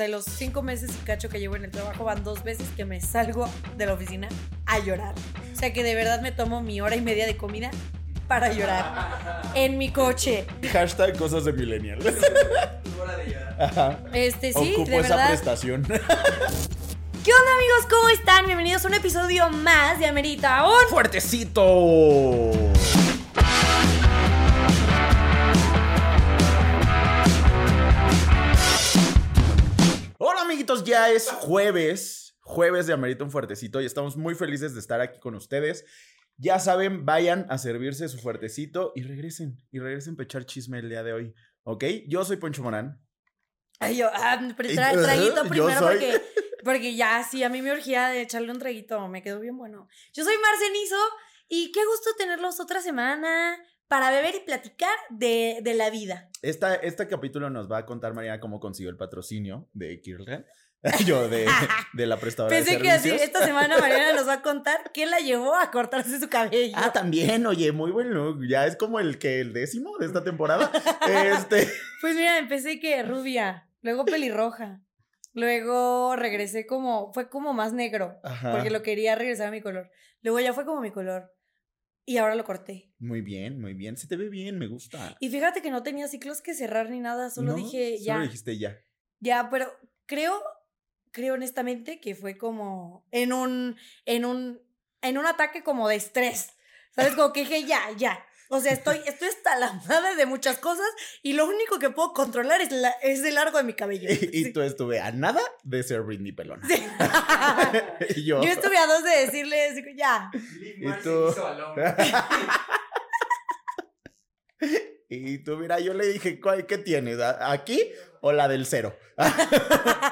de los cinco meses y cacho que llevo en el trabajo, van dos veces que me salgo de la oficina a llorar. O sea que de verdad me tomo mi hora y media de comida para llorar en mi coche. Hashtag cosas de millennial. Hora de llorar. Ajá. Este, sí, Ocupo de esa verdad. prestación. ¿Qué onda, amigos? ¿Cómo están? Bienvenidos a un episodio más de Amerita un ¡Fuertecito! Ya es jueves, jueves de Amerita un Fuertecito y estamos muy felices de estar aquí con ustedes. Ya saben, vayan a servirse su fuertecito y regresen, y regresen a echar chisme el día de hoy, ¿ok? Yo soy Poncho Morán. Ay, yo, ah, pero traguito primero soy- porque, porque ya, sí, a mí me urgía de echarle un traguito, me quedó bien bueno. Yo soy Marcenizo y qué gusto tenerlos otra semana para beber y platicar de, de la vida. Esta, este capítulo nos va a contar Mariana cómo consiguió el patrocinio de Kirlen. Yo, de, de la prestadora Pensé de que así, servicios. esta semana Mariana nos va a contar qué la llevó a cortarse su cabello. Ah, también, oye, muy buen look. Ya es como el que el décimo de esta temporada. este. Pues mira, empecé que rubia, luego pelirroja, luego regresé como, fue como más negro, Ajá. porque lo quería regresar a mi color. Luego ya fue como mi color y ahora lo corté. Muy bien, muy bien. Se te ve bien, me gusta. Y fíjate que no tenía ciclos que cerrar ni nada, solo ¿No? dije Solo ya, dijiste ya. ya, pero creo, creo honestamente que fue como en un, en un, en un ataque como de estrés, ¿sabes? Como que dije ya, ya. O sea, estoy, estoy hasta la madre de muchas cosas y lo único que puedo controlar es, la, es el largo de mi cabello. Y Sí. tú estuve a nada de ser Britney Pelona. Sí. Y yo. Yo estuve a dos de decirles, ya. ¿Y tú? Y tú, mira, yo le dije, ¿cuál- ¿qué tienes? ¿A- ¿Aquí o la del cero? o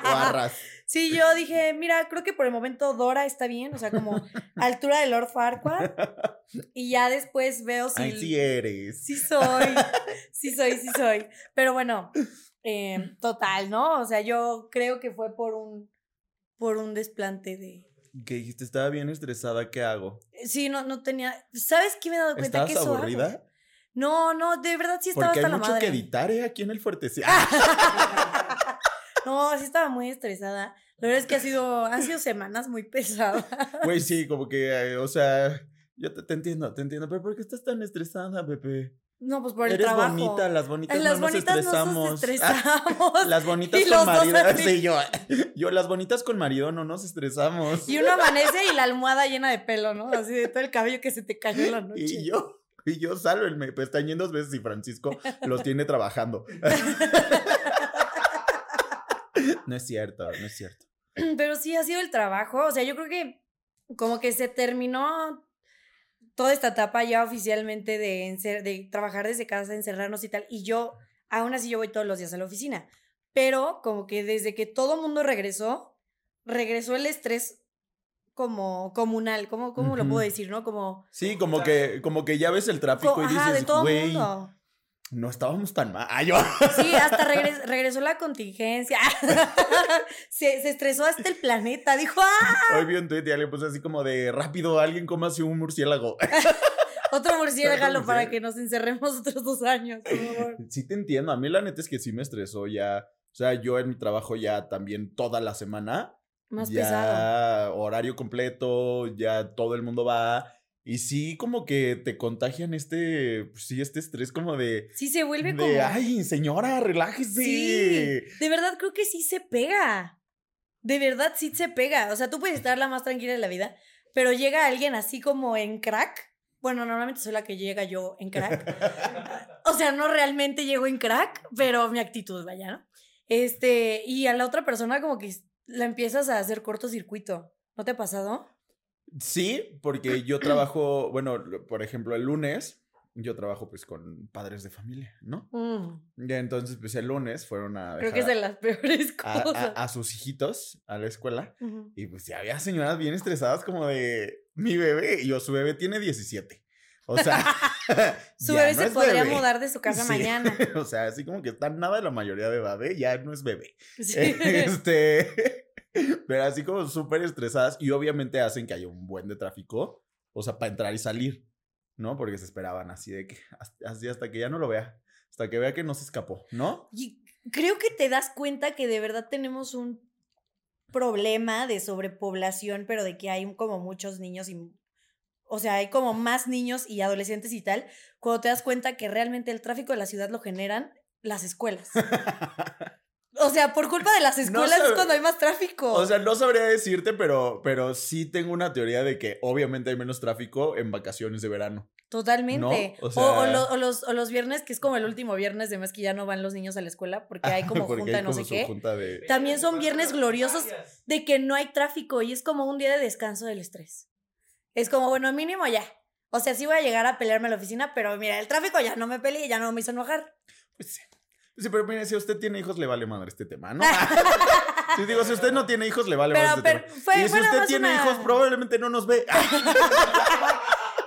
arras. Sí, yo dije, mira, creo que por el momento Dora está bien, o sea, como altura de Lord Farquaad. Y ya después veo si. Ay, sí eres. Sí soy, sí soy, sí soy. Pero bueno, eh, total, ¿no? O sea, yo creo que fue por un, por un desplante de... Que dijiste, estaba bien estresada, ¿qué hago? Sí, no, no tenía... ¿Sabes qué me he dado cuenta? ¿Estabas que eso hago. No, no, de verdad sí estaba Porque hay hasta la mucho madre. que editar, ¿eh? Aquí en el fuertecito. No, sí estaba muy estresada. La verdad es que ha sido, han sido semanas muy pesadas. Güey, sí, como que, eh, o sea, yo te, te entiendo, te entiendo, pero ¿por qué estás tan estresada, Pepe? No, pues por el Eres trabajo. bonita, las bonitas las no bonitas nos estresamos. no nos estresamos. las bonitas Y con marido. Sí, yo, yo, las bonitas con marido no nos estresamos. Y uno amanece y la almohada llena de pelo, ¿no? Así de todo el cabello que se te cayó en la noche. Y yo, y yo salgo, el me pestañé dos veces y Francisco los tiene trabajando. no es cierto, no es cierto. Pero sí ha sido el trabajo. O sea, yo creo que como que se terminó toda esta etapa ya oficialmente de, de trabajar desde casa, encerrarnos y tal. Y yo, aún así, yo voy todos los días a la oficina. Pero como que desde que todo mundo regresó, regresó el estrés como comunal. ¿Cómo, cómo lo puedo decir, no? Como... Sí, como que, como que ya ves el tráfico co- y ajá, de dices, todo güey, mundo. no estábamos tan mal. Ah, yo. Sí, hasta regres- regresó la contingencia. se, se estresó hasta el planeta. Dijo, ¡ah! Hoy vi un tweet y alguien puso así como de rápido, alguien coma así un murciélago. Otro murciélago para que nos encerremos otros dos años, por favor. Sí te entiendo, a mí la neta es que sí me estresó ya. O sea, yo en mi trabajo ya también toda la semana. Más ya pesado. horario completo, ya todo el mundo va. Y sí, como que te contagian este, pues sí, este estrés como de, Sí, se vuelve de, como. ay, señora, relájese. Sí, de verdad creo que sí se pega. De verdad sí se pega. O sea, tú puedes estar la más tranquila de la vida, pero llega alguien así como en crack. Bueno, normalmente soy la que llega yo en crack. O sea, no realmente llego en crack, pero mi actitud, vaya, ¿no? Este, y a la otra persona como que la empiezas a hacer cortocircuito. ¿No te ha pasado? Sí, porque yo trabajo, bueno, por ejemplo, el lunes, yo trabajo pues con padres de familia, ¿no? Mm, Ya entonces, pues el lunes fueron a creo que es de dejar las peores a, a- cosas. a sus hijitos a la escuela. Y pues ya había señoras bien estresadas como de mi bebé. Y yo, su bebé tiene 17. O sea, Su bebé no se podría bebé. mudar de su casa Sí. mañana. O sea, así como que está nada de la mayoría de edad, ¿eh? ya no es bebé. Sí. Este, pero así como súper estresadas y obviamente hacen que haya un buen de tráfico, o sea, para entrar y salir, ¿no? Porque se esperaban así de que, así hasta que ya no lo vea, hasta que vea que no se escapó, ¿no? Y creo que te das cuenta que de verdad tenemos un problema de sobrepoblación, pero de que hay como muchos niños y o sea, hay como más niños y adolescentes y tal, cuando te das cuenta que realmente el tráfico de la ciudad lo generan las escuelas. O sea, por culpa de las escuelas es cuando hay más tráfico. O sea, no sabría decirte, pero, pero sí tengo una teoría de que obviamente hay menos tráfico en vacaciones de verano. Totalmente. ¿no? O O, sea- o lo- o los, o los viernes, que es como el último viernes de mes que ya no van los niños a la escuela porque hay como Porque junta hay no como sé qué. junta de... También son viernes gloriosos de que no hay tráfico y es como un día de descanso del estrés. Es como, bueno, mínimo ya. O sea, sí voy a llegar a pelearme a la oficina, pero mira, el tráfico ya no me peleé, ya no me hizo enojar. Pues sí. Sí, pero mire, si usted tiene hijos, le vale madre este tema, ¿no? Si digo, si usted no tiene hijos, le vale Pero- madre este pero tema. fue- y si usted tiene una- hijos, probablemente no nos ve.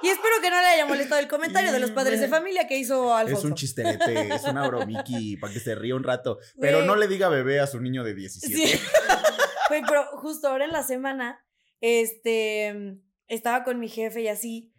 Y espero que no le haya molestado el comentario de los padres de familia que hizo Alfonso. Es un chisterete, es una bromiqui para que se ríe un rato. Pero no le diga bebé a su niño de 17. Sí. Pero justo ahora en la semana, este, estaba con mi jefe y así.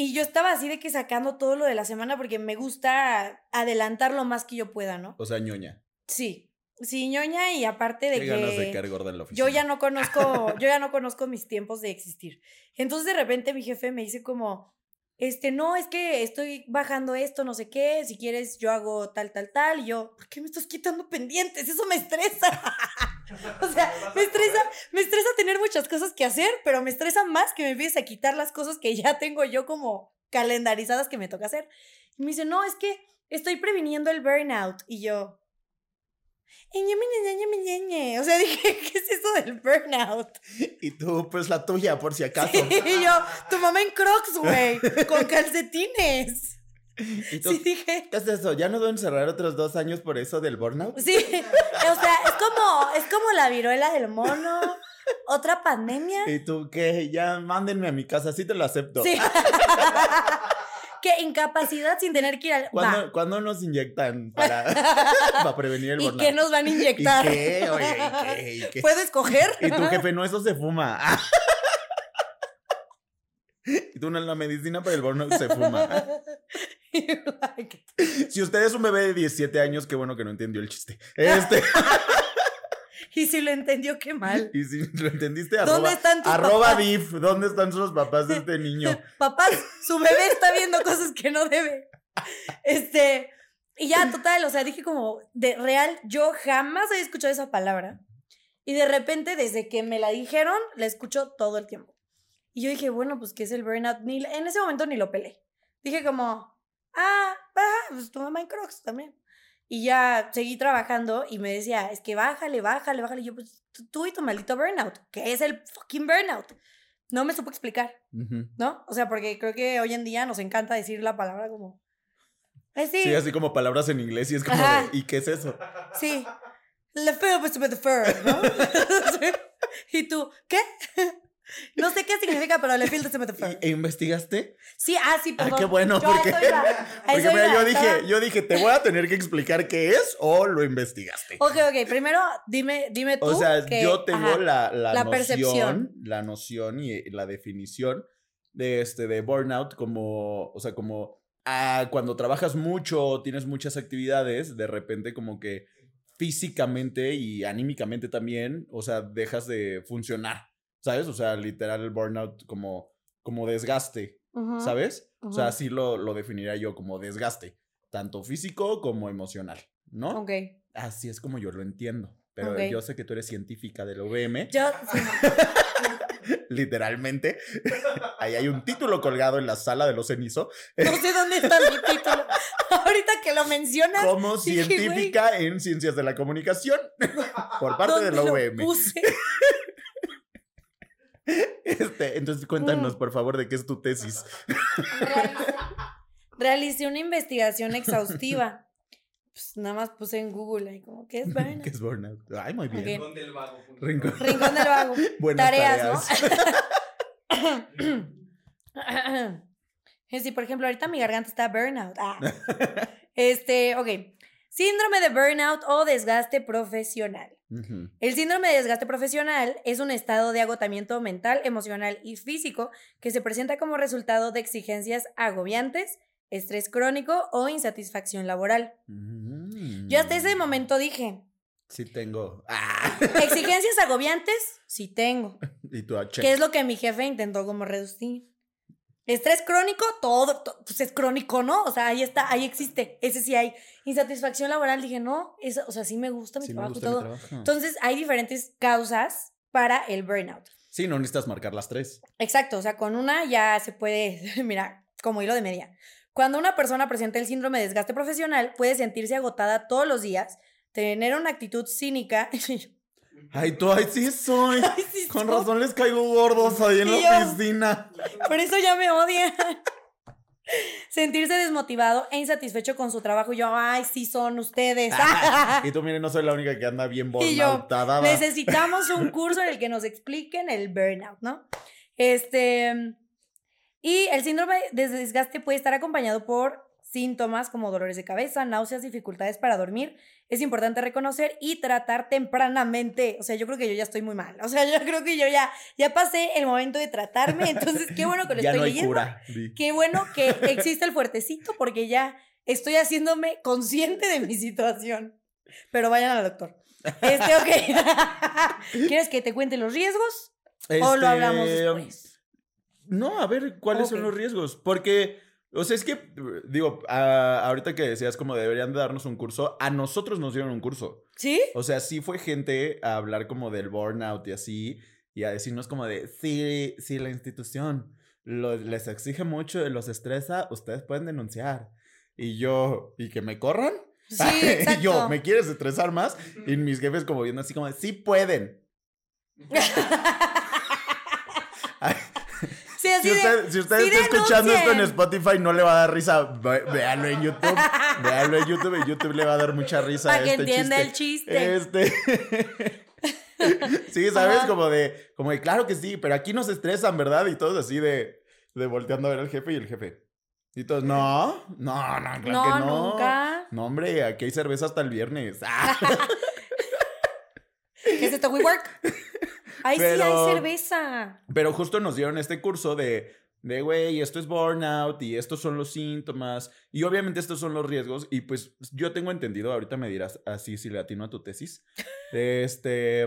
Y yo estaba así de que sacando todo lo de la semana porque me gusta adelantar lo más que yo pueda, ¿no? O sea, ñoña. Sí. Sí, ñoña, y aparte de Qué ganas de que caer gorda en la oficina. yo ya no conozco, yo ya no conozco mis tiempos de existir. Entonces de repente mi jefe me dice como, este, no, es que estoy bajando esto, no sé qué, si quieres yo hago tal, tal, tal, y yo, ¿por qué me estás quitando pendientes? Eso me estresa. o sea, me estresa, me estresa tener muchas cosas que hacer, pero me estresa más que me empieces a quitar las cosas que ya tengo yo como calendarizadas que me toca hacer. Y me dice, no, es que estoy previniendo el burnout. Y yo, o sea, dije, ¿qué es eso del burnout? Y tú, pues la tuya, por si acaso. Y yo, tu mamá en crocs, güey, con calcetines. Y tú, Sí, dije, ¿qué es eso? ¿Ya no deben cerrar otros dos años por eso del burnout? sí, o sea, es como, es como la viruela del mono, otra pandemia. ¿Y tú qué? Ya mándenme a mi casa, sí te lo acepto. Sí. que incapacidad sin tener que ir al. ¿Cuándo, Va. cuándo nos inyectan para, para prevenir el ¿Y burnout? qué nos van a inyectar? ¿Y qué? Oye, ¿y qué? ¿Y qué? ¿Puedo escoger? Y tu jefe, no, eso se fuma. Y tú, no, la medicina para el burnout se fuma. Si usted es un bebé de 17 años, qué bueno que no entendió el chiste. Este, y si lo entendió, qué mal. y si lo entendiste, ¿Dónde arroba, están tus arroba papás? div, ¿dónde están los papás de este niño? Papás, su bebé está viendo cosas que no debe. Este, y ya, total, o sea, dije como, de real, yo jamás había escuchado esa palabra. Y de repente, desde que me la dijeron, la escucho todo el tiempo. Y yo dije, bueno, pues, ¿qué es el burnout? Ni, en ese momento ni lo pelé. Dije como, ah, ah, pues tu mamá en Crocs también. Y ya seguí trabajando y me decía, es que bájale, bájale, bájale. Y yo, pues, tú- y tu maldito burnout. ¿Qué es el fucking burnout? No me supo explicar. Ujú. ¿no? O sea, porque creo que hoy en día nos encanta decir la palabra como. Eh, sí, Sí, así como palabras en inglés y es como de, ¿y qué es eso? sí. The fur, ¿no? Y tú, ¿qué? no sé qué significa, pero le the with the fur. ¿E investigaste? Sí, ah, sí, Ah, qué bueno, Yo porque, iba, porque mira, yo dije, yo dije, te voy a tener que explicar qué es o lo investigaste. Ok, ok, primero dime, dime tú. O sea, que- yo tengo ajá. la, la, la noción, percepción. la noción y la definición de este de burnout como, o sea, como ah, cuando trabajas mucho, tienes muchas actividades, de repente como que físicamente y anímicamente también, o sea, dejas de funcionar, ¿sabes? O sea, literal el burnout como como desgaste, Ujú, ¿sabes? O sea, así lo, lo definiría yo como desgaste, tanto físico como emocional, ¿no? Ok. Así es como yo lo entiendo. Pero Ok. yo sé que tú eres científica del OVM, Yo, sí, literalmente. Ahí hay un título colgado en la sala de los cenizo. no sé dónde está mi título. Ahorita que lo mencionas, Como dije, científica en ciencias de la comunicación por parte de la ¿dónde lo OVM. puse? Este, entonces cuéntanos, Mm. por favor, de qué es tu tesis. Realicé, realicé una investigación exhaustiva. Pues nada más puse en Google ahí como, ¿qué es burnout? ¿Qué es burnout? Ay, muy bien. Ok. Rincón del vago. Rincón. Rincón del vago. Buenas Tareas, tareas. ¿no? Sí, por ejemplo, ahorita mi garganta está burnout. Ah. Este, ok. Síndrome de burnout o desgaste profesional. El síndrome de desgaste profesional es un estado de agotamiento mental, emocional y físico que se presenta como resultado de exigencias agobiantes, estrés crónico o insatisfacción laboral. Mm. Yo hasta ese momento dije, Sí tengo. Ah. exigencias agobiantes, sí tengo. Y tú, ah. Que es lo que mi jefe intentó como reducir. Estrés crónico, todo, to- pues es crónico, ¿no? O sea, ahí está, ahí existe, ese sí hay. Insatisfacción laboral, dije, no, eso, o sea, sí me gusta mi Sí trabajo gusta mi todo. trabajo. Entonces, hay diferentes causas para el burnout. Sí, no necesitas marcar las tres. Exacto, o sea, con una ya se puede, mira, como hilo de media. Cuando una persona presenta el síndrome de desgaste profesional, puede sentirse agotada todos los días, tener una actitud cínica. Ay, tú, ay, sí soy. Ay, sí Con soy. razón les caigo gordos ahí en Y la yo- oficina. Por eso ya me odian. Sentirse desmotivado e insatisfecho con su trabajo. Y yo, ay, sí son ustedes. Y tú, miren, no soy la única que anda bien burnoutada. Necesitamos un curso en el que nos expliquen el burnout, ¿no? Este. Y el síndrome de desgaste puede estar acompañado por síntomas como dolores de cabeza, náuseas, dificultades para dormir. Es importante reconocer y tratar tempranamente. O sea, yo creo que yo ya estoy muy mal. O sea, yo creo que yo ya, ya pasé el momento de tratarme. Entonces, qué bueno que lo ya estoy no hay leyendo. cura. Qué bueno que existe el fuertecito porque ya estoy haciéndome consciente de mi situación. Pero vayan al doctor. Este, ok. ¿Quieres que te cuente los riesgos? ¿O lo hablamos Este, después? No, a ver, ¿cuáles son los riesgos? Porque, o sea, es que, digo, a- ahorita que decías como deberían de darnos un curso, a nosotros nos dieron un curso. ¿Sí? O sea, sí fue gente a hablar como del burnout y así, y a decirnos como de, sí, sí, la institución lo- les exige mucho y los estresa, ustedes pueden denunciar. Y yo, ¿y que me corran? Sí, y yo, ¿me quieres estresar más? Y mis jefes como viendo así como de, sí pueden. Así si de, usted, si usted sí está escuchando esto en. Spotify, no le va a dar risa. Véanlo en YouTube. Véanlo en YouTube. En YouTube le va a dar mucha risa. para que este entienda chiste. el chiste. Este. sí, ¿sabes? Ajá. Como de, como de, claro que sí, pero aquí nos estresan, ¿verdad? Y todos así de, de volteando a ver al jefe y el jefe. Y todos, no, no, no, claro no, que no. nunca. No, hombre, aquí hay cerveza hasta el viernes. Ah, ¿Qué es esto, WeWork? Ay, sí, hay cerveza. Pero justo nos dieron este curso de, de, güey, esto es burnout y estos son los síntomas y obviamente estos son los riesgos y pues yo tengo entendido, ahorita me dirás así si le atino a tu tesis, este,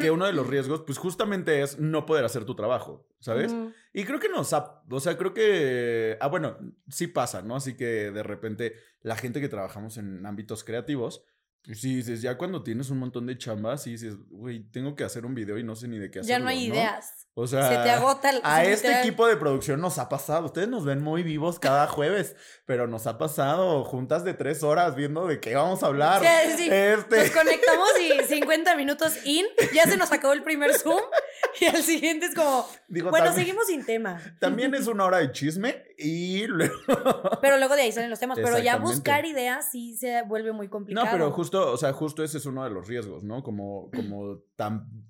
que uno de los riesgos pues justamente es no poder hacer tu trabajo, ¿sabes? Y creo que nos ha, o sea, creo que, ah, bueno, sí pasa, ¿no? Así que de repente la gente que trabajamos en ámbitos creativos, sí dices, ya cuando tienes un montón de chambas, sí dices, güey, tengo que hacer un video y no sé ni de qué hacerlo, Ya no hay ideas. O sea, Se te agota el. a este literal. equipo de producción nos ha pasado. Ustedes nos ven muy vivos cada jueves, pero nos ha pasado juntas de tres horas viendo de qué vamos a hablar. Sí, sí. Este, Nos conectamos y 50 minutos in, ya se nos acabó el primer Zoom y al siguiente es como, digo, bueno, también, seguimos sin tema. también es una hora de chisme y luego... Pero luego de ahí salen los temas, pero ya buscar ideas sí se vuelve muy complicado. No, pero justo, o sea, justo ese es uno de los riesgos, ¿no? Como, como tan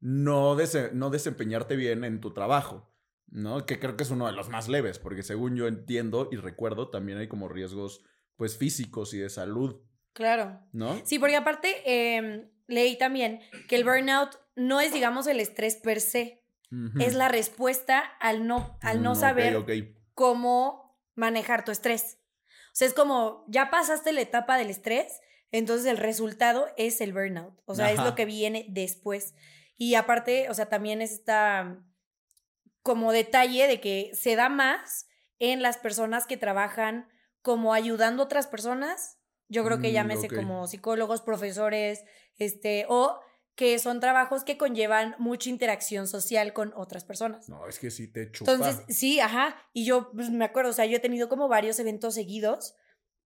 no, dese- no desempeñarte bien en tu trabajo, ¿no? Que creo que es uno de los más leves, porque según yo entiendo y recuerdo, también hay como riesgos, pues, físicos y de salud, Claro. ¿no? Sí, porque aparte eh, leí también que el burnout no es, digamos, el estrés per se, es la respuesta al no, al no saber cómo manejar tu estrés. O sea, es como, ya pasaste la etapa del estrés, entonces el resultado es el burnout. O sea, es lo que viene después. Y aparte, o sea, también es esta como detalle de que se da más en las personas que trabajan como ayudando a otras personas. Yo creo que Mm, llámese como psicólogos, profesores, este, o que son trabajos que conllevan mucha interacción social con otras personas. No, es que sí te chupa. Entonces, sí, ajá. Y yo pues, me acuerdo, o sea, yo he tenido como varios eventos seguidos,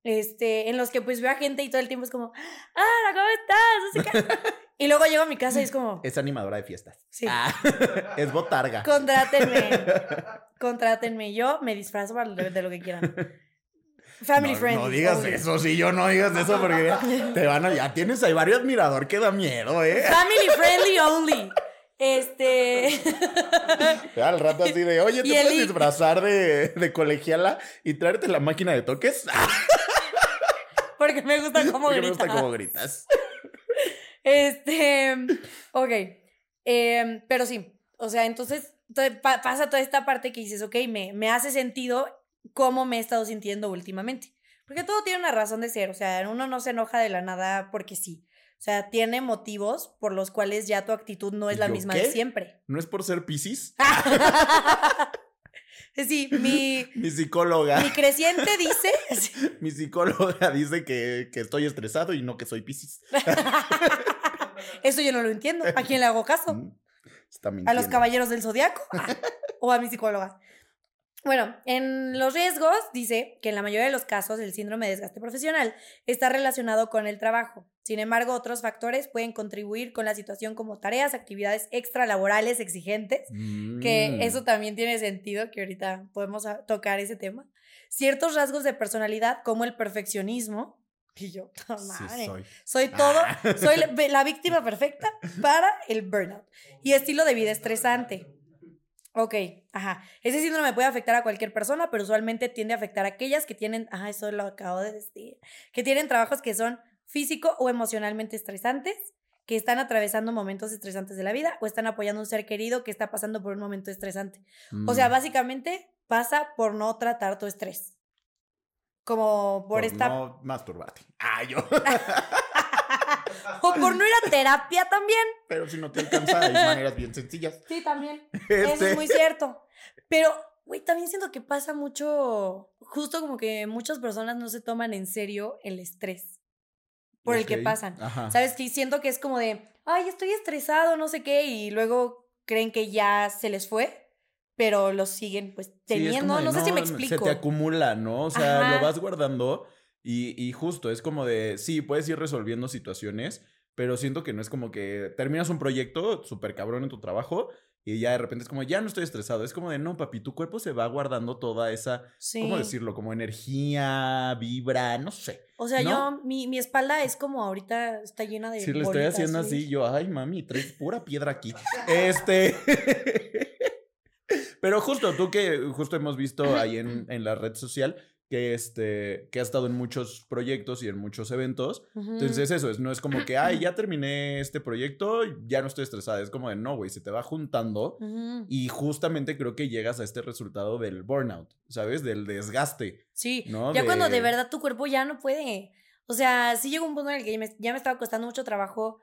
este, en los que pues veo a gente y todo el tiempo es como, ah, ¿cómo estás? No sé qué. y luego llego a mi casa y es como, Es animadora de fiestas. Sí. Ah, es botarga. contrátenme, contrátenme. Yo me disfrazo para de, lo que quieran. Family no, friendly. no digas obvio. eso, si yo no digas eso porque te van a... Ya tienes ahí varios admirador que da miedo, ¿eh? Family friendly only. Este. Al rato así de, oye, ¿te Y el puedes i- disfrazar de, de colegiala y traerte la máquina de toques? porque me gusta cómo Porque me gusta gritas. cómo gritas. Este, ok, em, pero sí, o sea, entonces to- pa- pasa toda esta parte que dices, ok, me, me hace sentido cómo me he estado sintiendo últimamente. Porque todo tiene una razón de ser, o sea, uno no se enoja de la nada porque sí. O sea, tiene motivos por los cuales ya tu actitud no es la ¿Yo misma qué? de siempre. ¿No es por ser Piscis? Sí, mi, Mi psicóloga. mi creciente dice, sí, Mi psicóloga dice que, que estoy estresado y no que soy Piscis. eso yo no lo entiendo. ¿A quién le hago caso? Mm, Está ¿A los caballeros del zodiaco? ¿O a mi psicóloga? Bueno, en los riesgos dice que en la mayoría de los casos el síndrome de desgaste profesional está relacionado con el trabajo. Sin embargo, otros factores pueden contribuir con la situación como tareas, actividades extralaborales exigentes, que Mm. eso también tiene sentido, que ahorita podemos tocar ese tema. Ciertos rasgos de personalidad como el perfeccionismo. Y yo, "Ta Sí, madre, soy. soy todo, Ah. soy la, la víctima perfecta para el burnout. Y estilo de vida estresante. Ok, ajá. Ese síndrome puede afectar a cualquier persona, pero usualmente tiende a afectar a aquellas que tienen, ajá, eso lo acabo de decir, que tienen trabajos que son físico o emocionalmente estresantes, que están atravesando momentos estresantes de la vida o están apoyando a un ser querido que está pasando por un momento estresante. O sea, Mm. básicamente pasa por no tratar tu estrés. Como por, esta... no masturbarte. Ah, yo. o por no ir a terapia también. Pero si no te alcanza, hay maneras bien sencillas. Sí, también. Eso Este, es muy cierto. Pero, güey, también siento que pasa mucho, justo como que muchas personas no se toman en serio el estrés por el que pasan. Ajá. ¿Sabes? Que siento que es como de, ay, estoy estresado, no sé qué, y luego creen que ya se les fue, pero lo siguen pues es teniendo. de, no, sé si me Se explico. te acumula, ¿no? O sea, Ajá. lo vas guardando y, y justo es como de, sí, puedes ir resolviendo situaciones, pero siento que no es como que terminas un proyecto súper cabrón en tu trabajo y ya de repente es como, ya no estoy estresado. Es como de, no, papi, tu cuerpo se va guardando toda esa, Sí. ¿cómo decirlo? Como energía, vibra, no sé. O sea, ¿no? yo, mi, mi espalda es como ahorita está llena de. Si le estoy haciendo sí. así, yo, ay, mami, traes pura piedra aquí. Este. Pero justo, tú que justo hemos visto ahí en, en la red social que este que ha estado en muchos proyectos y en muchos eventos. Ujú. Entonces, eso es, no es como que, ay, ya terminé este proyecto, ya no estoy estresada. Es como de no, güey, se te va juntando. Y justamente creo que llegas a este resultado del burnout, ¿sabes? Del desgaste. Sí, ¿no? ya cuando de De- verdad tu cuerpo ya no puede. O sea, sí llegó un punto en el que ya me, ya me estaba costando mucho trabajo.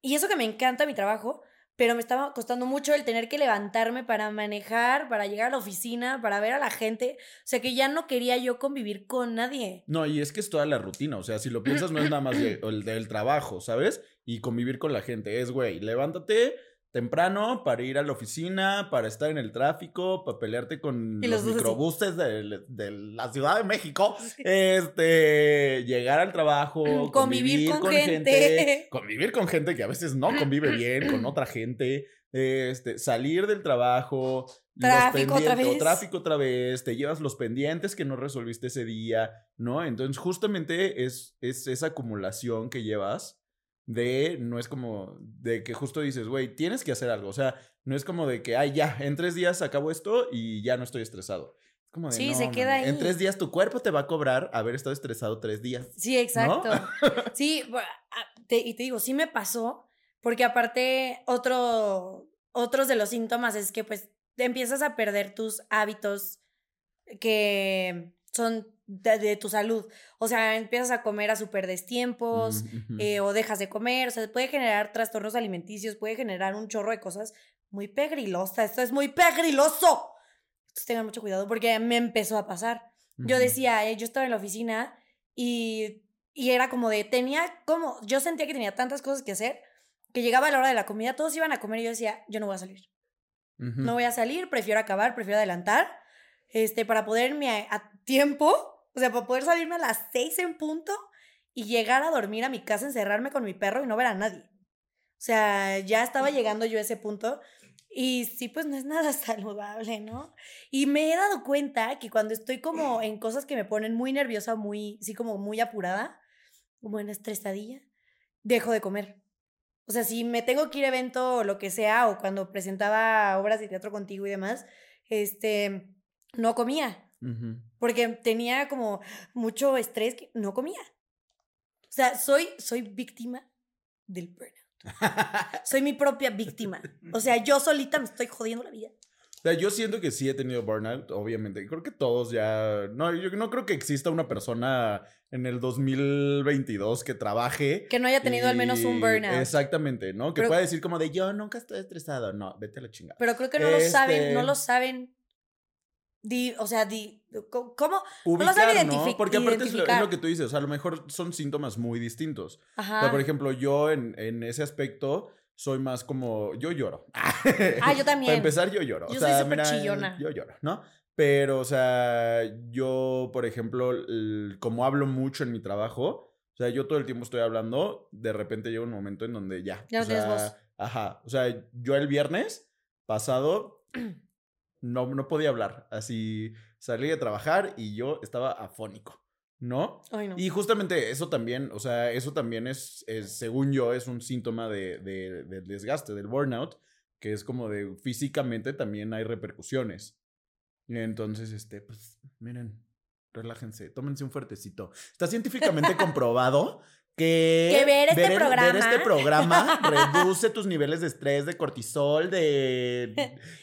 Y eso que me encanta mi trabajo, pero me estaba costando mucho el tener que levantarme para manejar, para llegar a la oficina, para ver a la gente. O sea, que ya no quería yo convivir con nadie. No, y es que es toda la rutina, o sea, si lo piensas no es nada más de- el del trabajo, ¿sabes? Y convivir con la gente, es, güey, levántate temprano para ir a la oficina, para estar en el tráfico, para pelearte con los, los microbuses de, de la Ciudad de México, este, llegar al trabajo, Convivir convivir, con con, gente. gente. convivir con gente que a veces no convive bien con otra gente, este, salir del trabajo, Tráfico otra vez. tráfico otra vez, te llevas los pendientes que no resolviste ese día, ¿no? Entonces, justamente es, es esa acumulación que llevas de, no es como, de que justo dices, güey, tienes que hacer algo, o sea, no es como de que, ay, ya, en tres días acabo esto y ya no estoy estresado. Es como de, Sí, "No, se queda mami, En ahí. tres días tu cuerpo te va a cobrar haber estado estresado tres días. Sí, exacto. Sí, te- y te digo, sí me pasó, porque aparte otro, otros de los síntomas es que pues te empiezas a perder tus hábitos que son de, de tu salud. O sea, empiezas a comer a súper destiempos Mm, eh, o dejas de comer, o sea, puede generar trastornos alimenticios, puede generar un chorro de cosas muy pegrilosas. Esto es muy pegriloso. Entonces tengan mucho cuidado porque me empezó a pasar. Yo decía, eh, yo estaba en la oficina y, y era como de, tenía como, yo sentía que tenía tantas cosas que hacer que llegaba la hora de la comida, todos iban a comer y yo decía, yo no voy a salir. No voy a salir, prefiero acabar, prefiero adelantar, este, para poder irme a, a tiempo, o sea, para poder salirme a las seis en punto y llegar a dormir a mi casa, encerrarme con mi perro y no ver a nadie. O sea, ya estaba llegando yo a ese punto y sí, pues no es nada saludable, ¿no? Y me he dado cuenta que cuando estoy como en cosas que me ponen muy nerviosa, muy, sí, como muy apurada, como en estresadilla, dejo de comer. O sea, si me tengo que ir a evento o lo que sea, o cuando presentaba obras de teatro contigo y demás, este, no comía, Ujú. Porque tenía como mucho estrés que no comía. O sea, soy, soy víctima del burnout. Soy mi propia víctima. O sea, yo solita me estoy jodiendo la vida. sea, yo siento que sí he tenido burnout, obviamente. Creo que todos ya. No, yo no creo que exista una persona en el 2022 que trabaje. Que no haya tenido al menos un y- burnout. Exactamente, ¿no? Que Pero- pueda decir como de yo nunca estoy estresado. No, vete a la chingada. Pero creo que no lo saben, Este- no lo saben. Di, o sea, di, ¿cómo? Ubicar, ¿no? identifi- Porque aparte es lo, es identificar. lo que tú dices. O sea, a lo mejor son síntomas muy distintos. O Ajá. sea, por ejemplo, yo en, en ese aspecto soy más como. Yo lloro. Ah, yo también. Para empezar, yo lloro. Yo o soy sea, mira, chillona. Yo lloro, ¿no? Pero, o sea, yo, por ejemplo, el- como hablo mucho en mi trabajo, o sea, yo todo el tiempo estoy hablando, de repente llega un momento en donde ya. Ya no o tienes sea, voz. Ajá. O sea, yo el viernes pasado no, no podía hablar. Así salí de trabajar y yo estaba afónico, ¿no? Ay, no. Y justamente eso también, o sea, eso también es, es, según yo, es un síntoma de, de- del desgaste, del burnout, que es como de físicamente también hay repercusiones. Entonces, este, pues, miren, relájense, tómense un fuertecito. Está científicamente comprobado que, Que ver este programa- este programa reduce tus niveles de estrés, de cortisol, de...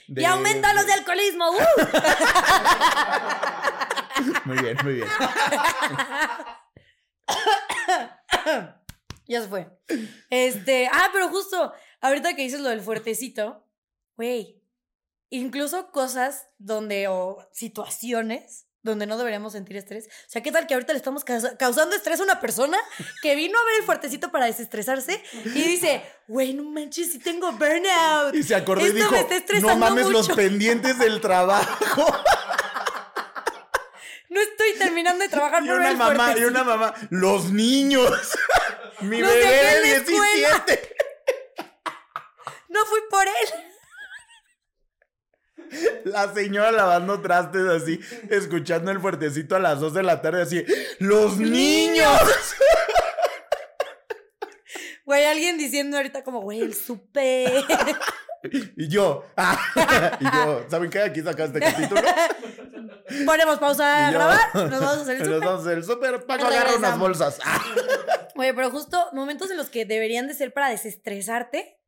y de- aumenta los de alcoholismo. ¡uh! Muy bien, muy bien. ya se fue. Este, ah, pero justo, ahorita que dices lo del fuertecito, güey, incluso cosas donde, o situaciones donde no deberíamos sentir estrés. O sea, ¿qué tal que ahorita le estamos causa- causando estrés a una persona que vino a ver el fuertecito para desestresarse y dice, güey, no manches, si tengo burnout? Y se acordó y dijo, me está estresando no mames los mucho". pendientes del trabajo. No estoy terminando de trabajar y por una el mamá, y fuertecito. una mamá, los niños. Mi Los bebé de la escuela. 17. No fui por él. La señora lavando trastes así, escuchando el fuertecito a las 2 de la tarde así, los niños. Güey, alguien diciendo ahorita como, güey, el súper. Y yo, ah, y yo, ¿saben qué? Aquí saca este capítulo. Ponemos pausa a yo, grabar, nos vamos a hacer el Nos súper. vamos a hacer el súper. Paco agarra unas bolsas. Ah. Oye, pero justo momentos en los que deberían de ser para desestresarte,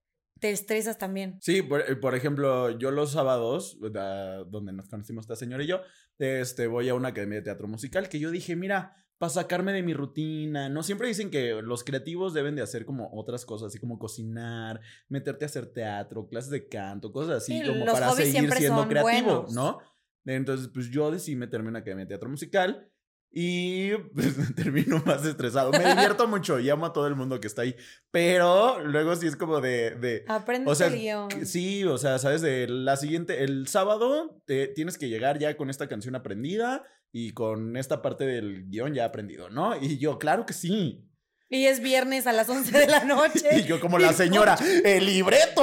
te estresas también. Sí, por, eh, por ejemplo, yo los sábados, donde nos conocimos esta señora y yo, este, voy a una academia de teatro musical que yo dije, mira, para sacarme de mi rutina, ¿no? Siempre dicen que los creativos deben de hacer como otras cosas, así como cocinar, meterte a hacer teatro, clases de canto, cosas así, Sí, como para seguir siendo creativo, buenos. ¿no? Entonces, pues yo decidí meterme en una academia de teatro musical. Y pues termino más estresado. Me divierto mucho y amo a todo el mundo que está ahí. Pero luego sí es como de. de Aprende o sea, el guion. que- sí, o sea, sabes, de la siguiente, el sábado te tienes que llegar ya con esta canción aprendida y con esta parte del guion ya aprendido, ¿no? Y yo, claro que sí. Y es viernes a las 11 de la noche. Y yo como la señora, el libreto.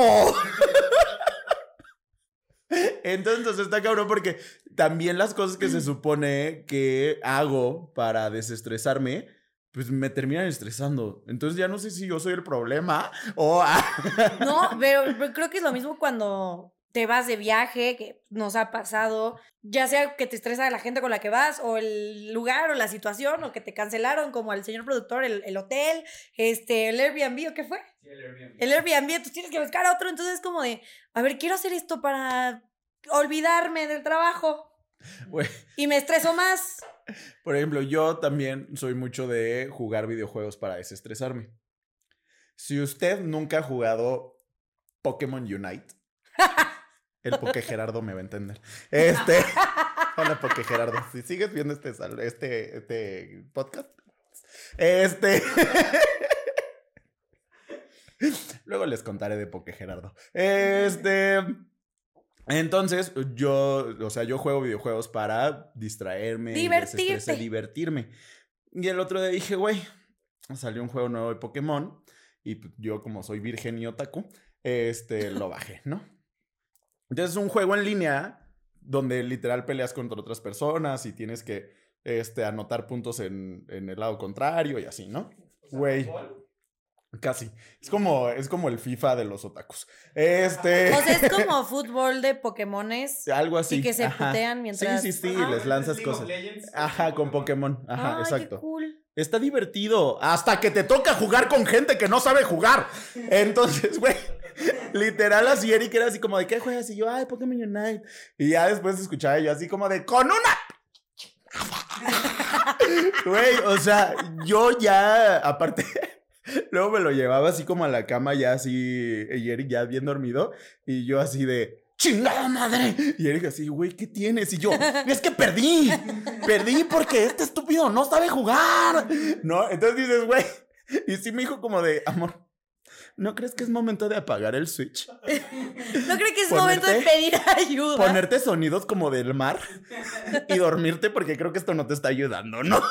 Entonces está cabrón porque también las cosas que se supone que hago para desestresarme, pues me terminan estresando. Entonces ya no sé si yo soy el problema o... No, pero, pero creo que es lo mismo cuando te vas de viaje, que nos ha pasado, ya sea que te estresa la gente con la que vas, o el lugar, o la situación, o que te cancelaron, como al señor productor, el, el hotel, este, el Airbnb, ¿o qué fue? Sí, el Airbnb. El Airbnb, entonces tienes que buscar a otro, entonces es como de, a ver, quiero hacer esto para olvidarme del trabajo. Y me estreso más. Por ejemplo, yo también soy mucho de jugar videojuegos para desestresarme. Si usted nunca ha jugado Pokémon Unite, el Poké Gerardo me va a entender. Este, hola Poké Gerardo, si sigues viendo este, este, este podcast, este, luego les contaré de Poké Gerardo. Este, entonces, yo, o sea, yo juego videojuegos para distraerme, desestresar, divertirme. Y el otro día dije, güey, salió un juego nuevo de Pokémon y yo como soy virgen y otaku, este, lo bajé, ¿no? Entonces es un juego en línea donde literal peleas contra otras personas y tienes que, este, anotar puntos en, en el lado contrario y así, ¿no? O sea, Güey. Casi. Es como, es como el FIFA de los otakus. Este... O sea, es como fútbol de Pokémones. Algo así. Y que se ajá. putean mientras- Sí, sí, sí, Ajá. les lanzas cosas. Legends, Ajá, con Pokémon. Ajá, exacto. qué cool. Está divertido. Hasta que te toca jugar con gente que no sabe jugar. Entonces, güey. Literal, así Eric era así como de, ¿qué juegas? Y yo, ay, Pokémon Unite. Y ya después escuchaba yo así como de, ¡con una! Güey, o sea, yo ya, aparte, luego me lo llevaba así como a la cama, ya así, y Eric ya bien dormido, y yo así de, ¡chingada madre! Y Eric así, güey, ¿qué tienes? Y yo, es que perdí, perdí porque este estúpido no sabe jugar. ¿No? Entonces dices, güey, y sí me dijo como de, amor, ¿no crees que es momento de apagar el switch? ¿No creo que es momento de pedir ayuda? Ponerte sonidos como del mar y dormirte porque creo que esto no te está ayudando, ¿no?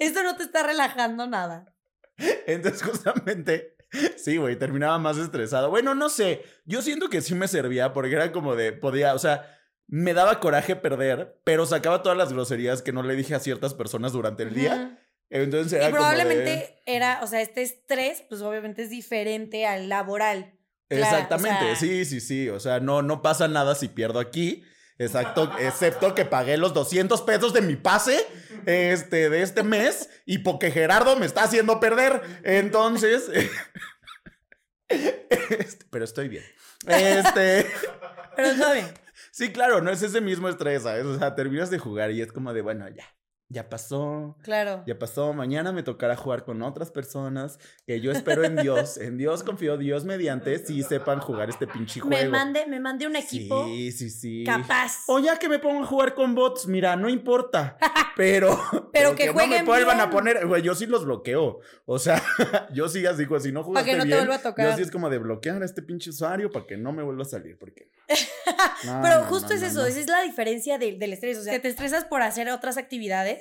Esto no te está relajando nada. Entonces, justamente, sí, güey, terminaba más estresado. Bueno, no sé, yo siento que sí me servía porque era como de, podía, o sea, me daba coraje perder, pero sacaba todas las groserías que no le dije a ciertas personas durante el día. Ujú. Entonces era Y como de- probablemente era, o sea, este estrés, pues obviamente es diferente al laboral. Claro, Exactamente, o sea- sí, sí, sí. O sea, no, no pasa nada si pierdo aquí. Exacto, excepto que pagué los 200 pesos de mi pase este, de este mes y porque Gerardo me está haciendo perder. Entonces, este, pero estoy bien. Este, Pero todo bien. sí, claro, no es ese mismo estrés, ¿sabes? O sea, terminas de jugar y es como de, bueno, ya, ya pasó. Claro. Ya pasó, mañana me tocará jugar con otras personas que yo espero en Dios, en Dios confío, Dios mediante, si sepan jugar este pinche juego. Me mande, me mande un equipo Sí, sí, sí. capaz. O ya que me pongo a jugar con bots, mira, no importa. Pero, Pero que no jueguen me vuelvan a poner, güey, yo sí los bloqueo. O sea, yo sí así, pues, si no Para jugaste que no te vuelva a tocar. Yo sí es como de bloquear a este pinche usuario para que no me vuelva a salir, porque. No, Pero no, justo no, es no, eso, no. esa es la diferencia del, del estrés. O sea, te estresas por hacer otras actividades,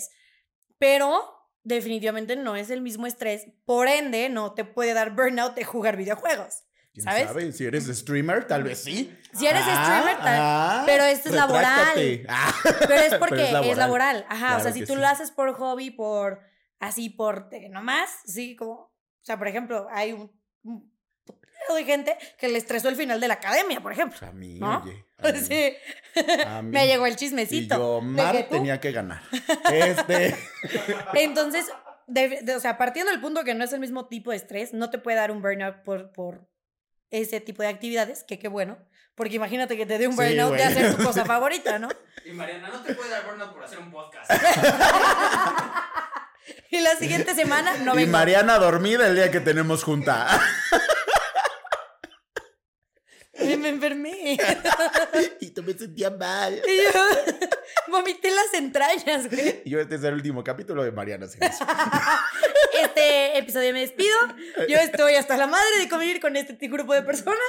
pero definitivamente no es el mismo estrés. Por ende, no te puede dar burnout de jugar videojuegos. ¿Quién ¿sabes? sabe? Si eres streamer, tal vez sí. Si eres Ah, streamer, tal- ah, pero esto es laboral. Ah. Pero es porque Pero es laboral. Ajá, o sea, si tú sí. lo haces por hobby, por así, por nomás, sí, como, o sea, por ejemplo, hay un, de gente que le estresó el final de la academia, por ejemplo. A mí, ¿No? oye. a mí, Sí. a mí. Me llegó el Y chismecito. yo, de Mar que tenía que ganar. Este. Entonces, de- de- o sea, partiendo del punto que no es el mismo tipo de estrés, no te puede dar un burnout por, por ese tipo de actividades, que qué bueno, porque imagínate que te dé un Sí, burnout de hacer tu cosa favorita, ¿no? Y Mariana, no te puede dar burnout por hacer un podcast. Y la siguiente semana no y vengo. Mariana dormida el día que tenemos junta. Me, me enfermé. y tú me sentías mal. Y yo vomité las entrañas, güey. Y yo, este es el último capítulo de Mariana Cerezo. Este episodio me despido. Yo estoy hasta la madre de convivir con este grupo de personas.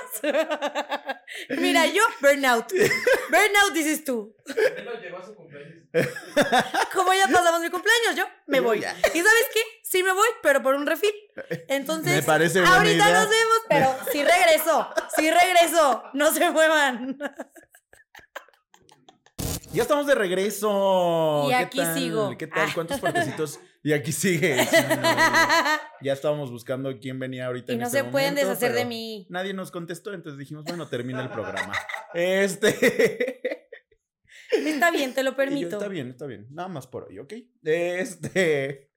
Mira, yo, burnout. Burnout dices tú. Él llegó a su cumpleaños. Como ya pasamos mi cumpleaños, yo me voy. ¿Y sabes qué? Sí me voy, pero por un refil. Entonces, Me parece buena ahorita idea. nos vemos, pero sí regreso. Sí regreso. No se muevan. Ya estamos de regreso. Y ¿Qué aquí tal? sigo. ¿Qué tal? Ah. ¿Cuántos fuertecitos? Y aquí sigue. Ya estábamos buscando quién venía ahorita. y en no este se pueden momento, deshacer de mí. Nadie nos contestó, entonces dijimos, bueno, termina el programa. Este. Está bien, te lo yo, permito. está bien, está bien. Nada más por hoy, ¿ok? Este.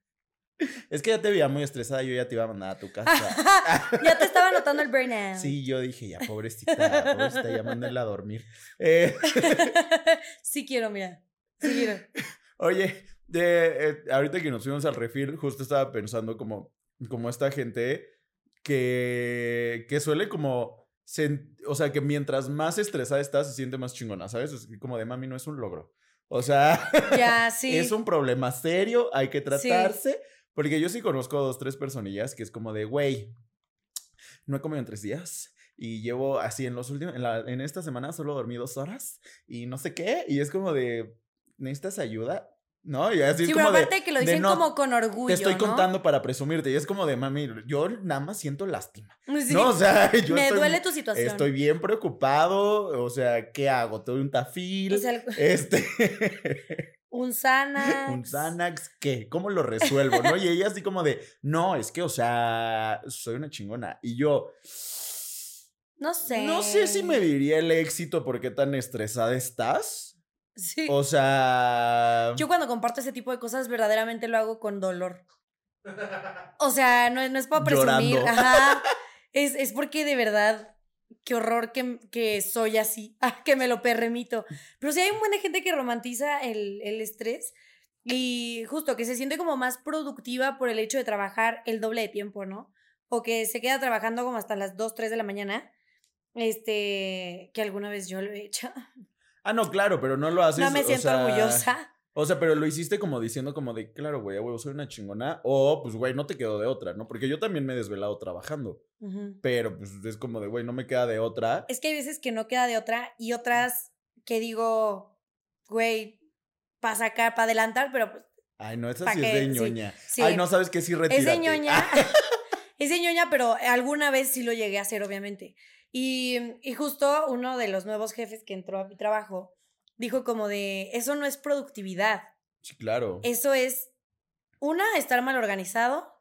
Es que ya te veía muy estresada, yo ya te iba a mandar a tu casa. ya te estaba notando el burnout. Sí, yo dije, ya, pobrecita, pobrecita, ya mándenla a dormir. Eh, sí quiero, mira. Sí quiero. oye, de, eh, ahorita que nos fuimos al refil, justo estaba pensando como, como esta gente que, que suele como, o sea, que mientras más estresada está, se siente más chingona, ¿sabes? Es como de mami, no es un logro. O sea, Ya, sí. es un problema serio, hay que tratarse. Porque yo sí conozco dos, tres personillas que es como de, güey, no he comido en tres días. Y llevo así en los últimos, en, la- en esta semana solo dormí dos horas y no sé qué. Y es como de, ¿necesitas ayuda? ¿No? Y así Sí, es pero como de, aparte que lo de dicen no, como con orgullo. te estoy ¿no? contando para presumirte. Y es como de, mami, yo nada más siento lástima. Sí. No, o sea, yo Me estoy, duele tu situación. estoy bien preocupado. O sea, ¿qué hago? ¿Te doy un tafil? El- este... un Xanax. un Xanax, ¿qué? ¿Cómo lo resuelvo? ¿No? Y ella así como de, no, es que, o sea, soy una chingona. Y yo, No sé. no sé si me diría el éxito porque tan estresada estás. Sí. O sea, Yo cuando comparto ese tipo de cosas verdaderamente lo hago con dolor. O sea, no, es- no es para presumir. Llorando. Ajá. Es, es porque de verdad qué horror que, que soy así, ah, que me lo perremito. Pero sí hay un buen de gente que romantiza el, el estrés y justo que se siente como más productiva por el hecho de trabajar el doble de tiempo, ¿no? O que se queda trabajando como hasta las 2, 3 de la mañana. Este, que alguna vez yo lo he hecho. Ah, no, claro, pero no lo haces. No me o siento sea, orgullosa. O sea, pero lo hiciste como diciendo como de, claro, güey, a huevo, soy una chingona. O, pues, güey, no te quedó de otra, ¿no? Porque yo también me he desvelado trabajando. Pero, pues, es como de, güey, no me queda de otra. Es que hay veces que no queda de otra y otras que digo, güey, para sacar, para adelantar, pero pues Ay, no, esa sí es de ñoña. sí. Ay, no sabes que sí, retírate. es de ñoña. Es de ñoña, pero alguna vez sí lo llegué a hacer, obviamente. Y, y justo uno de los nuevos jefes que entró a mi trabajo dijo como de, eso no es productividad, sí, claro. eso es, una, estar mal organizado,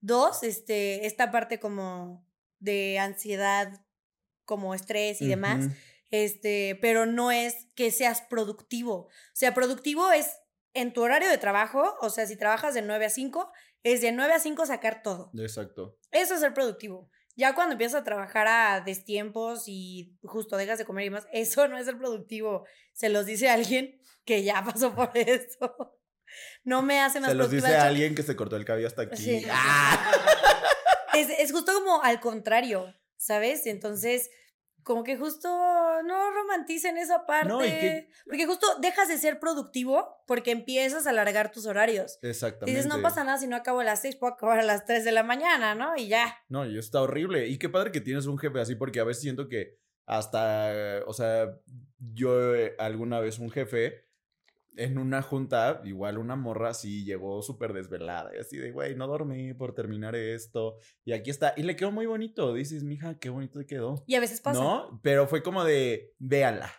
dos, este, esta parte como de ansiedad, como estrés y demás. Este, pero no es que seas productivo. O sea, productivo es en tu horario de trabajo, o sea, si trabajas de 9 a 5, es de 9 a 5 sacar todo. Exacto. Eso es ser productivo. Ya cuando empiezas a trabajar a destiempos y justo dejas de comer y más, eso no es ser productivo. Se los dice alguien que ya pasó por eso. No me hace más Se los dice a alguien que se cortó el cabello hasta aquí. Sí. ¡Ah! es, es justo como al contrario, ¿sabes? Entonces, como que justo no romanticen esa parte. No, y que- Porque justo dejas de ser productivo porque empiezas a alargar tus horarios. Exactamente. Dices, no pasa nada si no acabo a las 6, puedo acabar a las 3 de la mañana, ¿no? Y ya. No, y está horrible. Y qué padre que tienes un jefe así, porque a veces siento que hasta, o sea, yo eh, alguna vez un jefe en una junta, igual una morra así llegó súper desvelada y así de, güey, no dormí por terminar esto. Y aquí está. Y le quedó muy bonito. Dices, mija, qué bonito te quedó. Y a veces pasa. ¿No? Pero fue como de, véala.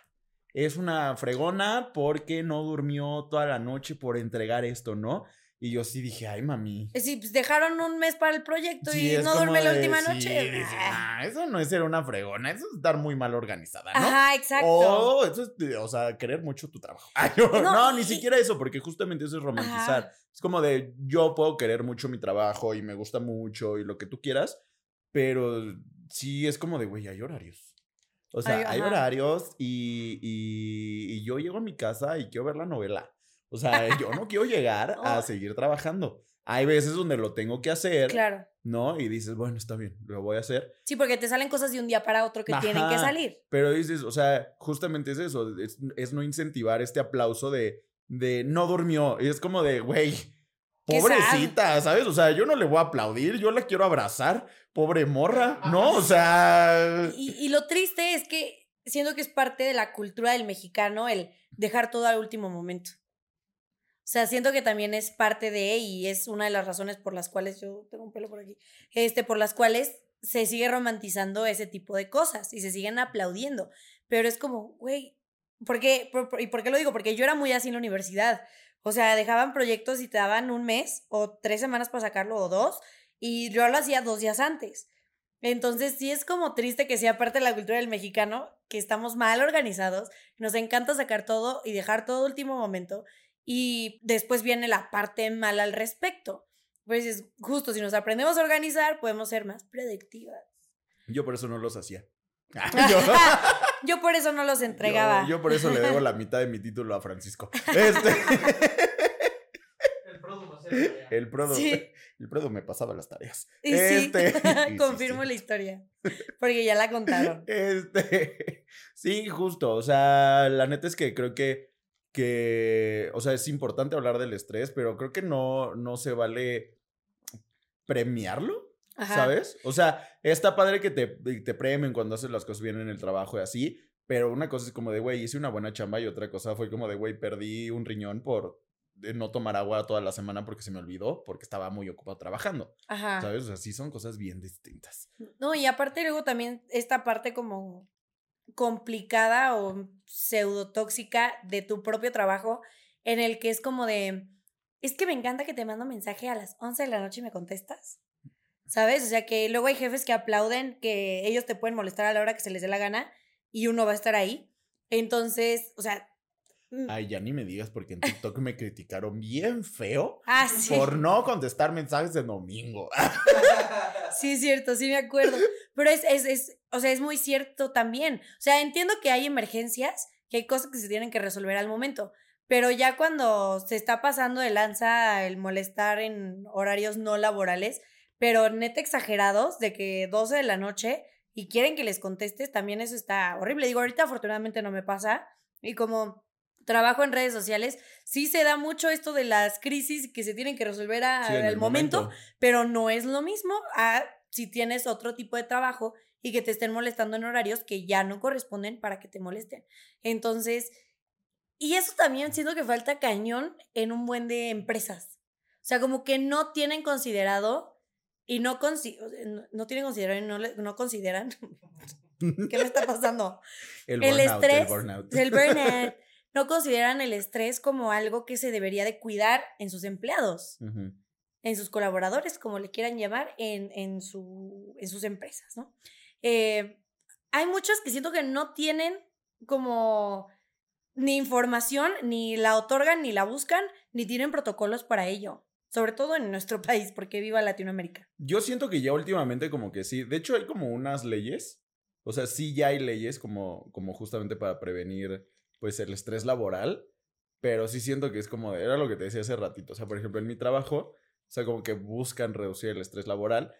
Es una fregona porque no durmió toda la noche por entregar esto, ¿no? Y yo sí dije, ay, mami. Decir, pues dejaron un mes para el proyecto Sí, y no duerme la última sí, noche. dices, Ah. "Ah, eso no es ser una fregona, eso es estar muy mal organizada, ¿no? Ajá, exacto. O eso es, o sea, querer mucho tu trabajo. Ay, no, No, no, ni siquiera eso, porque justamente eso es romantizar. Ajá. Es como de, yo puedo querer mucho mi trabajo y me gusta mucho y lo que tú quieras, pero sí es como de, güey, hay horarios. O sea, Ay, hay horarios y, y, y yo llego a mi casa y quiero ver la novela. O sea, yo no quiero llegar a No. seguir trabajando. Hay veces donde lo tengo que hacer, Claro. ¿no? Y dices, bueno, está bien, lo voy a hacer. Sí, porque te salen cosas de un día para otro que tienen que Ajá. salir. Pero dices, o sea, justamente es eso, es, es no incentivar este aplauso de, de no durmió. Y es como de, güey, pobrecita, ¿sabes? O sea, yo no le voy a aplaudir, yo la quiero abrazar, pobre morra, ¿no? O sea... Y, y lo triste es que siento que es parte de la cultura del mexicano el dejar todo al último momento. O sea, siento que también es parte de, y es una de las razones por las cuales yo tengo un pelo por aquí, este, por las cuales se sigue romantizando ese tipo de cosas y se siguen aplaudiendo. Pero es como, güey, ¿por? Por- por- ¿Y por qué lo digo? Porque yo era muy así en la universidad. O sea, dejaban proyectos y te daban un mes o tres semanas para sacarlo o dos, y yo lo hacía dos días antes. Entonces sí es como triste que sea parte de la cultura del mexicano, que estamos mal organizados, nos encanta sacar todo y dejar todo último momento y después viene la parte mala al respecto. Pues es justo, si nos aprendemos a organizar, podemos ser más productivas. Yo por eso no los hacía. Yo por eso no los entregaba. Yo, yo por eso le debo la mitad de mi título a Francisco. Este, El se el prodo, Sí. el prodo me pasaba las tareas. y sí, Este, y confirmo sí. la historia, porque ya la contaron. Este, sí, justo. O sea, la neta es que creo que, que, o sea, es importante hablar del estrés, pero creo que no, no se vale premiarlo, Ajá. ¿sabes? O sea, está padre que te, te premien cuando haces las cosas bien en el trabajo y así, pero una cosa es como de, güey, hice una buena chamba y otra cosa fue como de, güey, perdí un riñón por no tomar agua toda la semana porque se me olvidó, porque estaba muy ocupado trabajando, Ajá. ¿sabes? O sea, sí son cosas bien distintas. No, y aparte luego también esta parte como complicada o pseudotóxica de tu propio trabajo, en el que es como de, es que me encanta que te mando mensaje a las 11 de la noche y me contestas. ¿Sabes? O sea que luego hay jefes que aplauden que ellos te pueden molestar a la hora que se les dé la gana y uno va a estar ahí. Entonces, o sea... mm, Ay, ya ni me digas porque en TikTok me criticaron bien feo Ah, sí. por no contestar mensajes de domingo. Sí, es cierto, sí me acuerdo. Pero es, es, es, o sea, es muy cierto también. O sea, entiendo que hay emergencias, que hay cosas que se tienen que resolver al momento. Pero ya cuando se está pasando de lanza el molestar en horarios no laborales, pero neta exagerados, de que 12 de la noche y quieren que les contestes, también eso está horrible. Digo, ahorita afortunadamente no me pasa. Y como trabajo en redes sociales, sí se da mucho esto de las crisis que se tienen que resolver al momento, pero no es lo mismo a si tienes otro tipo de trabajo y que te estén molestando en horarios que ya no corresponden para que te molesten. Entonces, y eso también siento que falta cañón en un buen de empresas. O sea, como que no tienen considerado y no, no, tienen considerado y no, no consideran. ¿Qué me está pasando? El, estrés, el burnout. El burnout. No consideran el estrés como algo que se debería de cuidar en sus empleados, en sus colaboradores, como le quieran llamar, en, en, su, en sus empresas, ¿no? Eh, hay muchos que siento que no tienen como ni información, ni la otorgan, ni la buscan, ni tienen protocolos para ello. Sobre todo en nuestro país, porque viva Latinoamérica. Yo siento que ya últimamente como que sí. De hecho, hay como unas leyes. O sea, sí ya hay leyes como, como justamente para prevenir pues el estrés laboral. Pero sí siento que es como, era lo que te decía hace ratito. O sea, por ejemplo, en mi trabajo, o sea, como que buscan reducir el estrés laboral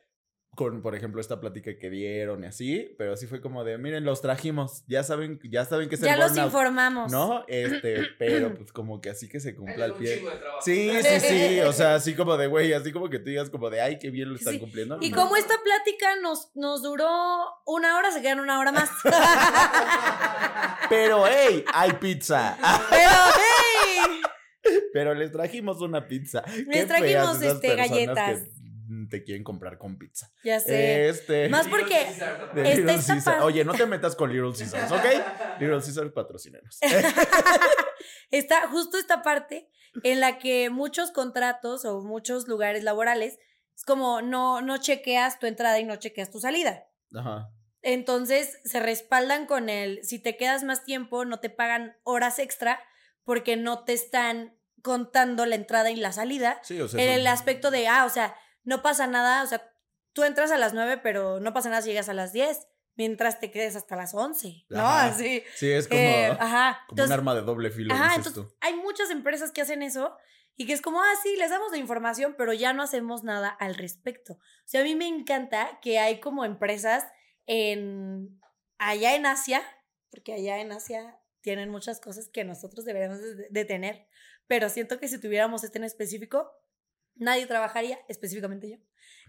con, por ejemplo, esta plática que dieron y así, pero así fue como de, miren, los trajimos, ya saben, ya saben que es Ya los informamos. ¿No? Este, pero pues como que así que se cumpla al pie. Sí, sí, sí, o sea, así como de, güey, así como que tú digas como de, ay, qué bien lo están cumpliendo. Y como esta plática nos, nos duró una hora, se quedan una hora más. pero, hey, hay pizza. pero, hey. Pero les trajimos una pizza. Les trajimos este, galletas te quieren comprar con pizza. Ya sé. Este, Más porque Oye, no te metas con Little Caesars, ¿ok? Little Caesars patrocineros. está justo esta parte en la que muchos contratos o muchos lugares laborales es como no, no chequeas tu entrada y no chequeas tu salida. Ajá. Entonces se respaldan con el, si te quedas más tiempo, no te pagan horas extra porque no te están contando la entrada y la salida. Sí, o sea, en el aspecto de, ah, o sea, no pasa nada, o sea, tú entras a las 9, pero no pasa nada si llegas a las 10 mientras te quedes hasta las 11, ¿no? Así. Sí, es como, eh, como un arma de doble filo. Ajá, entonces hay muchas empresas que hacen eso y que es como, ah, sí, les damos la información, pero ya no hacemos nada al respecto. O sea, a mí me encanta que hay como empresas en, allá en Asia, porque allá en Asia tienen muchas cosas que nosotros deberíamos de tener, pero siento que si tuviéramos este en específico, nadie trabajaría, específicamente yo.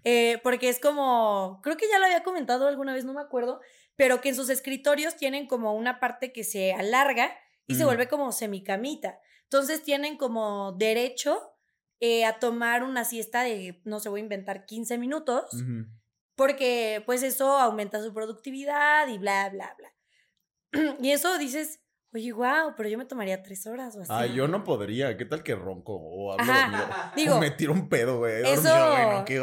Eh, porque es como, creo que ya lo había comentado alguna vez, no me acuerdo, pero que en sus escritorios tienen como una parte que se alarga y se vuelve como semicamita. Entonces tienen como derecho eh, a tomar una siesta de, no sé, voy a inventar 15 minutos, porque pues eso aumenta su productividad y bla, bla, bla. y eso dices, Oye, wow, pero yo me tomaría tres horas o así. Ah, yo no podría. ¿Qué tal que ronco o hablo Digo, me tiro un pedo, güey. Eso,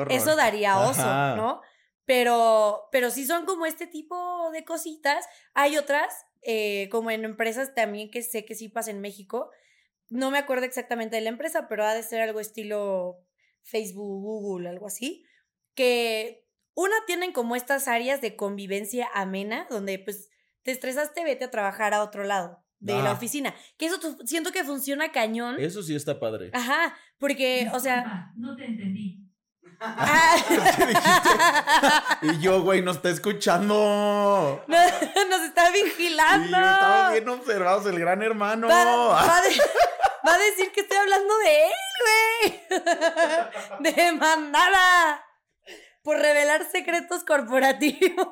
eso daría oso, ¿no? Pero, pero sí son como este tipo de cositas. Hay otras, eh, como en empresas también que sé que sí pasa en México. No me acuerdo exactamente de la empresa, pero ha de ser algo estilo Facebook, Google, algo así. Que una tienen como estas áreas de convivencia amena, donde pues te estresaste, vete a trabajar a otro lado de la oficina. Que eso siento que funciona cañón. Eso sí está padre. Ajá, porque, o sea... No te entendí. Ah. y yo, güey, nos está escuchando. nos está vigilando. Y estamos bien observados, el gran hermano. Va, a decir que estoy hablando de él, güey. De mandada. Por revelar secretos corporativos.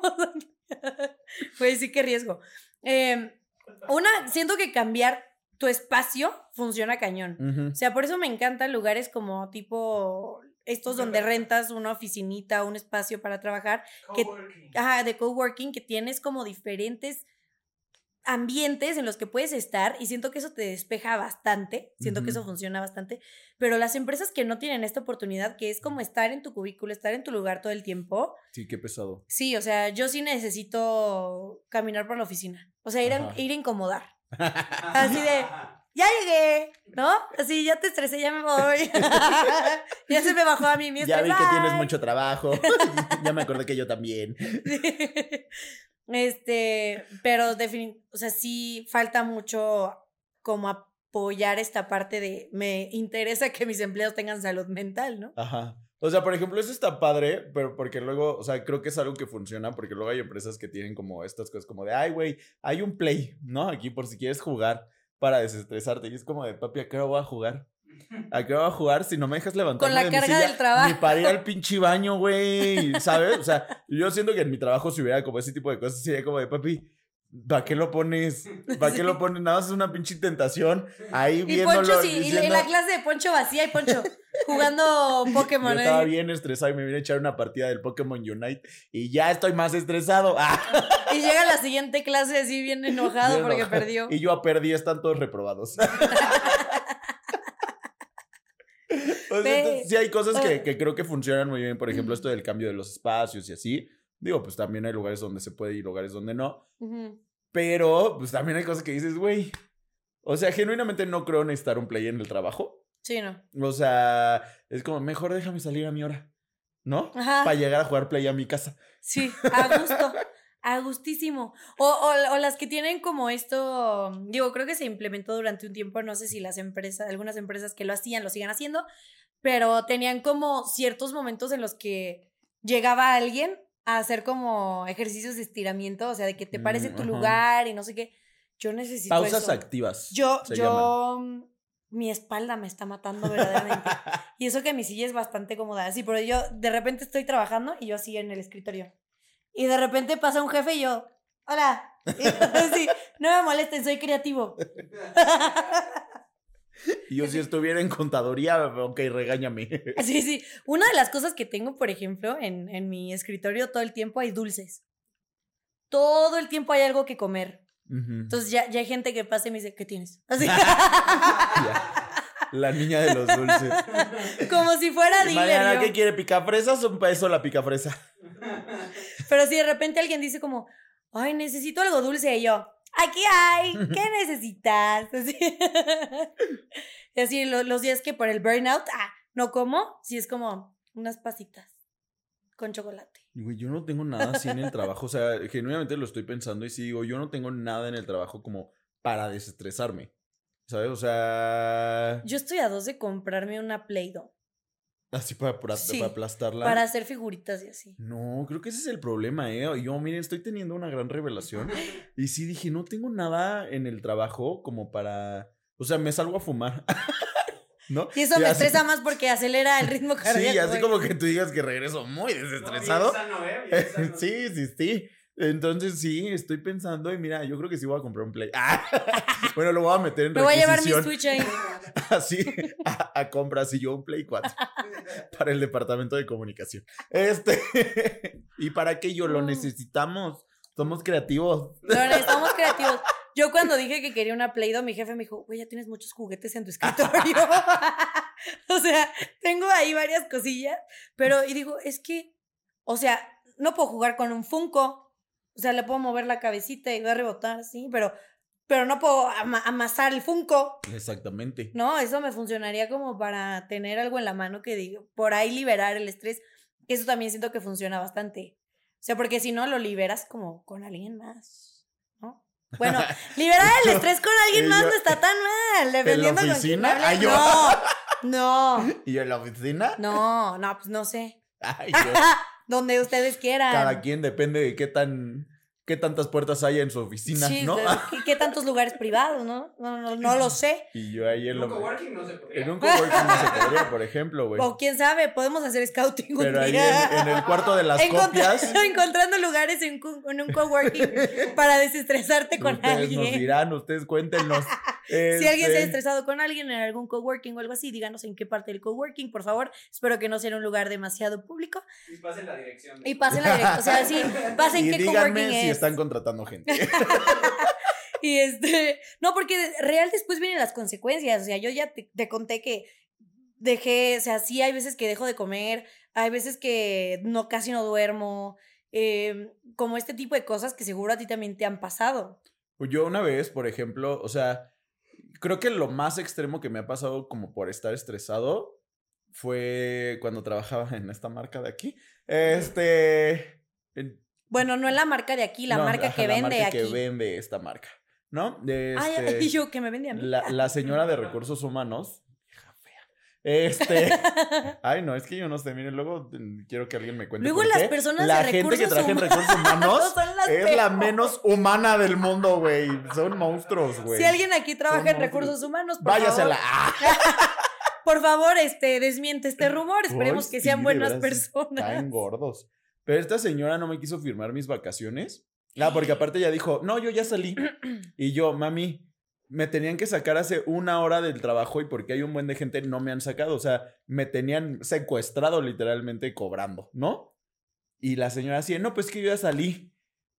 Pues sí, qué riesgo. Eh, una, siento que cambiar tu espacio funciona cañón. O sea, por eso me encantan lugares como tipo estos donde rentas una oficinita, un espacio para trabajar, que, ajá, de coworking, que tienes como diferentes ambientes en los que puedes estar y siento que eso te despeja bastante, siento que eso funciona bastante, pero las empresas que no tienen esta oportunidad, que es como estar en tu cubículo, estar en tu lugar todo el tiempo. Sí, qué pesado. Sí, o sea, yo sí necesito caminar por la oficina, o sea, ir, a, ir a incomodar. Así de, ya llegué, ¿no? Así, ya te estresé, ya me voy. ya se me bajó a mí mi Ya vi que tienes mucho trabajo. ya me acordé que yo también. Este, pero definitivamente, o sea, sí falta mucho como apoyar esta parte de me interesa que mis empleados tengan salud mental, ¿no? Ajá. O sea, por ejemplo, eso está padre, pero porque luego, o sea, creo que es algo que funciona, porque luego hay empresas que tienen como estas cosas como de, ay, güey, hay un play, ¿no? Aquí por si quieres jugar para desestresarte. Y es como de, papi, ¿a qué hora voy a jugar? ¿A qué voy a jugar si no me dejas levantar Con la carga del trabajo. Ni para ir al pinche baño, güey, ¿sabes? O sea, yo siento que en mi trabajo si hubiera como ese tipo de cosas, sería como de, papi, ¿para qué lo pones? ¿Para qué lo pones? Nada más es una pinche tentación. Ahí Y. Poncho, sí, y diciendo, en la clase de Poncho vacía y Poncho jugando Pokémon. Yo estaba ¿eh? bien estresado y me vine a echar una partida del Pokémon Unite y ya estoy más estresado. Ah, Y llega la siguiente clase así bien enojado bien porque enojado. perdió. Y yo perdí, están todos reprobados. O sea, entonces, sí hay cosas Ah. que, que creo que funcionan muy bien. Por ejemplo, esto del cambio de los espacios y así. Digo, pues también hay lugares donde se puede y lugares donde no. Ujú. Pero, pues también hay cosas que dices, güey. O sea, genuinamente no creo necesitar un play en el trabajo. Sí, no. O sea, es como, mejor déjame salir a mi hora. ¿No? Ajá. Para llegar a jugar play a mi casa. Sí, a gusto. A gustísimo. O, o, o las que tienen como esto, digo, creo que se implementó durante un tiempo, no sé si las empresas, algunas empresas que lo hacían, lo sigan haciendo, pero tenían como ciertos momentos en los que llegaba alguien a hacer como ejercicios de estiramiento, o sea, de que te pares en Mm, tu ajá. lugar y no sé qué. Yo necesito Pausas eso. activas. Yo, yo, mi espalda me está matando verdaderamente. y eso que mi silla es bastante cómoda. Así, pero yo de repente estoy trabajando y yo así en el escritorio. Y de repente pasa un jefe y yo, hola. Y así, no me molesten, soy creativo. Y yo si estuviera en contadoría, ok, regáñame. Sí, sí. Una de las cosas que tengo, por ejemplo, en, en mi escritorio todo el tiempo hay dulces. Todo el tiempo hay algo que comer. Entonces ya, ya hay gente que pasa y me dice, ¿qué tienes? Así. La niña de los dulces. Como si fuera dealer. Mañana. ¿qué quiere? ¿Picafresas o un peso la picafresa? Pero si de repente alguien dice como, ay, necesito algo dulce, y yo, aquí hay, ¿qué necesitas? Así, así lo- los días que por el burnout, ah, no como, si es como unas pasitas con chocolate. Güey, yo no tengo nada así en el trabajo. O sea, genuinamente lo estoy pensando y sí digo, yo no tengo nada en el trabajo como para desestresarme. ¿Sabes? O sea, Yo estoy a dos de comprarme una Play-Doh así para, para, Sí, para aplastarla. para hacer figuritas y así. No, creo que ese es el problema, ¿eh? Yo, miren, estoy teniendo una gran revelación. Y sí dije, no tengo nada en el trabajo como para. O sea, me salgo a fumar. ¿No? Y eso me así- estresa más porque acelera el ritmo cardíaco. Sí, así güey. como que tú digas que regreso muy desestresado. No, bien sano, ¿eh? Bien sano. sí, sí, sí. Entonces sí, estoy pensando y mira, yo creo que sí voy a comprar un Play. Ah, bueno, lo voy a meter en Me voy a llevar mi requisición. Switch ahí. Así, a, a compras y yo un Play 4 para el departamento de comunicación. Este, ¿y para qué yo lo Mm. necesitamos? Somos creativos. Necesitamos creativos. Yo cuando dije que quería una Play-Doh, mi jefe me dijo, güey, ya tienes muchos juguetes en tu escritorio. o sea, tengo ahí varias cosillas, pero, y digo, es que, o sea, no puedo jugar con un Funko. O sea, le puedo mover la cabecita y va a rebotar, sí, pero, pero no puedo ama- amasar el Funko. Exactamente. No, eso me funcionaría como para tener algo en la mano que digo, por ahí liberar el estrés. Que eso también siento que funciona bastante. O sea, porque si no, lo liberas como con alguien más, ¿no? Bueno, liberar el estrés con alguien más no está tan mal, dependiendo con quién oficina? hables. Ay, yo- No, no, ¿Y en la oficina? no, no, pues no sé. Ay, yo- Donde ustedes quieran. cada quien depende de qué tan qué tantas puertas hay en su oficina, Sí, ¿no? de- ¿qué, tantos lugares privados, no? No, no, no lo sé. Y yo ahí en, En lo- un coworking no se podría. en un coworking no se podría, por ejemplo, güey. O quién sabe, podemos hacer scouting un Pero ahí día. en, en el cuarto de las Encontra- copias, encontrando lugares en, un coworking para desestresarte con ustedes nos alguien. dirán, ustedes cuéntenos. Si alguien se ha Este, estresado con alguien en algún coworking o algo así, díganos en qué parte del coworking, por favor. Espero que no sea en un lugar demasiado público. Y pasen la dirección. Y pasen la dirección. O sea, sí, pasen Y qué coworking si es. Están contratando gente. Y este, no, porque real después vienen las consecuencias. O sea, yo ya te, te conté que dejé, o sea, sí hay veces que dejo de comer, hay veces que no, casi no duermo, eh, como este tipo de cosas que seguro a ti también te han pasado. Pues Yo una vez, por ejemplo, o sea, creo que lo más extremo que me ha pasado como por estar estresado fue cuando trabajaba en esta marca de aquí. Este. En- Bueno, no es la marca de aquí, la no, marca ajá, que la vende marca aquí. que vende esta marca. ¿No? Ay, este, ay, yo que me vende a mí. la, la señora de recursos humanos. Hija fea. Este. Ay, no, es que yo no sé. Miren, luego quiero que alguien me cuente. Luego las qué personas La de gente que recursos traje en humanos recursos humanos es la menos humana del mundo, güey. Son monstruos, güey. Si alguien aquí trabaja Son en monstruos. recursos humanos, por Váyase a la. favor, por favor, este, desmiente este rumor. Esperemos que sean buenas personas. Caen gordos. Pero esta señora no me quiso firmar mis vacaciones. Ah, porque aparte ella dijo, no, yo ya salí. Y yo, mami, me tenían que sacar hace una hora del trabajo y porque hay un buen de gente no me han sacado. O sea, me tenían secuestrado literalmente cobrando, ¿no? Y la señora así, no, pues que yo ya salí.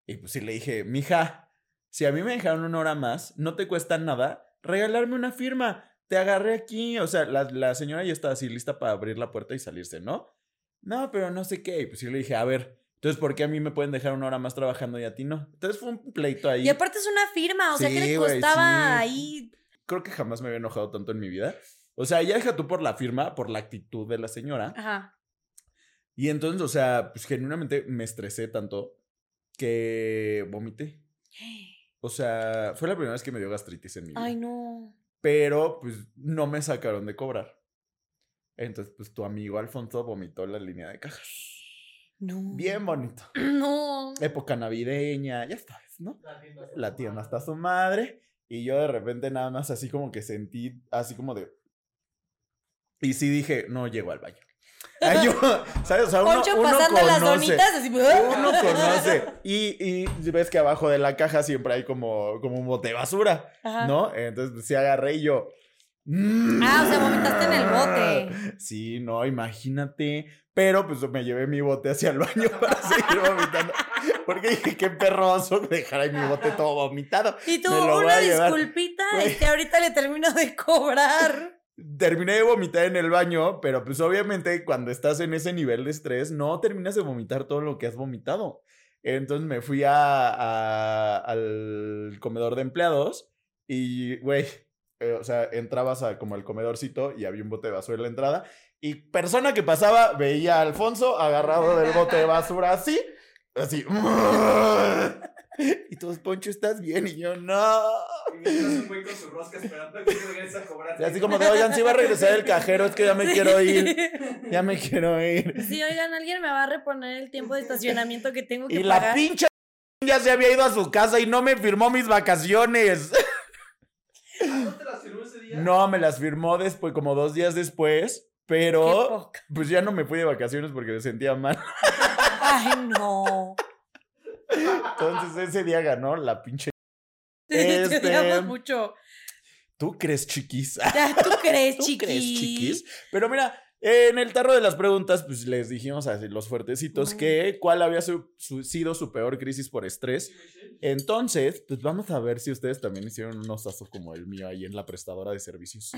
Y pues sí le dije, mija, si a mí me dejaron una hora más, no te cuesta nada regalarme una firma. Te agarré aquí. O sea, la, la señora ya estaba así lista para abrir la puerta y salirse, ¿no? No, pero no sé qué. Y pues sí le dije, a ver, entonces, ¿por qué a mí me pueden dejar una hora más trabajando y a ti no? Entonces fue un pleito ahí. Y aparte es una firma, o sea, ¿qué Sí, le costaba sí. ahí? Creo que jamás me había enojado tanto en mi vida. O sea, ya deja tú por la firma, por la actitud de la señora. Ajá. Y entonces, o sea, pues genuinamente me estresé tanto que vomité. O sea, fue la primera vez que me dio gastritis en mi vida. Ay, no. Pero, pues, no me sacaron de cobrar. Entonces, pues, tu amigo Alfonso vomitó en la línea de cajas. No. Bien bonito. No. Época navideña, ya sabes, ¿no? La tienda está La tienda hasta su madre. Y yo de repente nada más así como que sentí, así como de... Y sí dije, no llego al baño. Ay, yo, ¿sabes? O sea, uno, Poncho uno pasando las conoce. donitas así. Uno conoce. Y, y ves que abajo de la caja siempre hay como, como un bote de basura, Ajá. ¿no? Entonces, pues, sí agarré y yo... "Mm". Ah, o sea, vomitaste en el bote. Sí, no, imagínate. Pero pues me llevé mi bote hacia el baño para seguir vomitando. Porque dije, qué perroso dejar ahí mi bote todo vomitado. Y voy una disculpita, Güey. este, ahorita le termino de cobrar. Terminé de vomitar en el baño, pero pues obviamente cuando estás en ese nivel de estrés, no terminas de vomitar todo lo que has vomitado. Entonces me fui a, a- al comedor de empleados y, güey, eh, o sea, entrabas a como al comedorcito y había un bote de basura en la entrada y persona que pasaba veía a Alfonso agarrado del bote de basura así, así. Y todos, Poncho, ¿estás bien? Y yo, no. Y mientras un güey con su rosca esperando a que regrese a cobrar. Y así como de, oigan, sí va a regresar el cajero, es que ya me quiero ir. Ya me quiero ir. Sí, oigan, alguien me va a reponer el tiempo de estacionamiento que tengo que Y la pagar. pinche ya se había ido a su casa y no me firmó mis vacaciones. ¿No te las firmó ese día? No, me las firmó después, como dos días después, pero pues ya no me fui de vacaciones porque me sentía mal. Ay, no. Entonces ese día ganó la pinche. Te Este- odiamos mucho. ¿Tú crees, chiquis? ¿Tú crees, ¿Tú chiquis? crees, chiquis? Pero mira, en el tarro de las preguntas, pues les dijimos a los fuertecitos que cuál había su- su- sido su peor crisis por estrés. Entonces, pues vamos a ver si ustedes también hicieron un osazo como el mío ahí en la prestadora de servicios.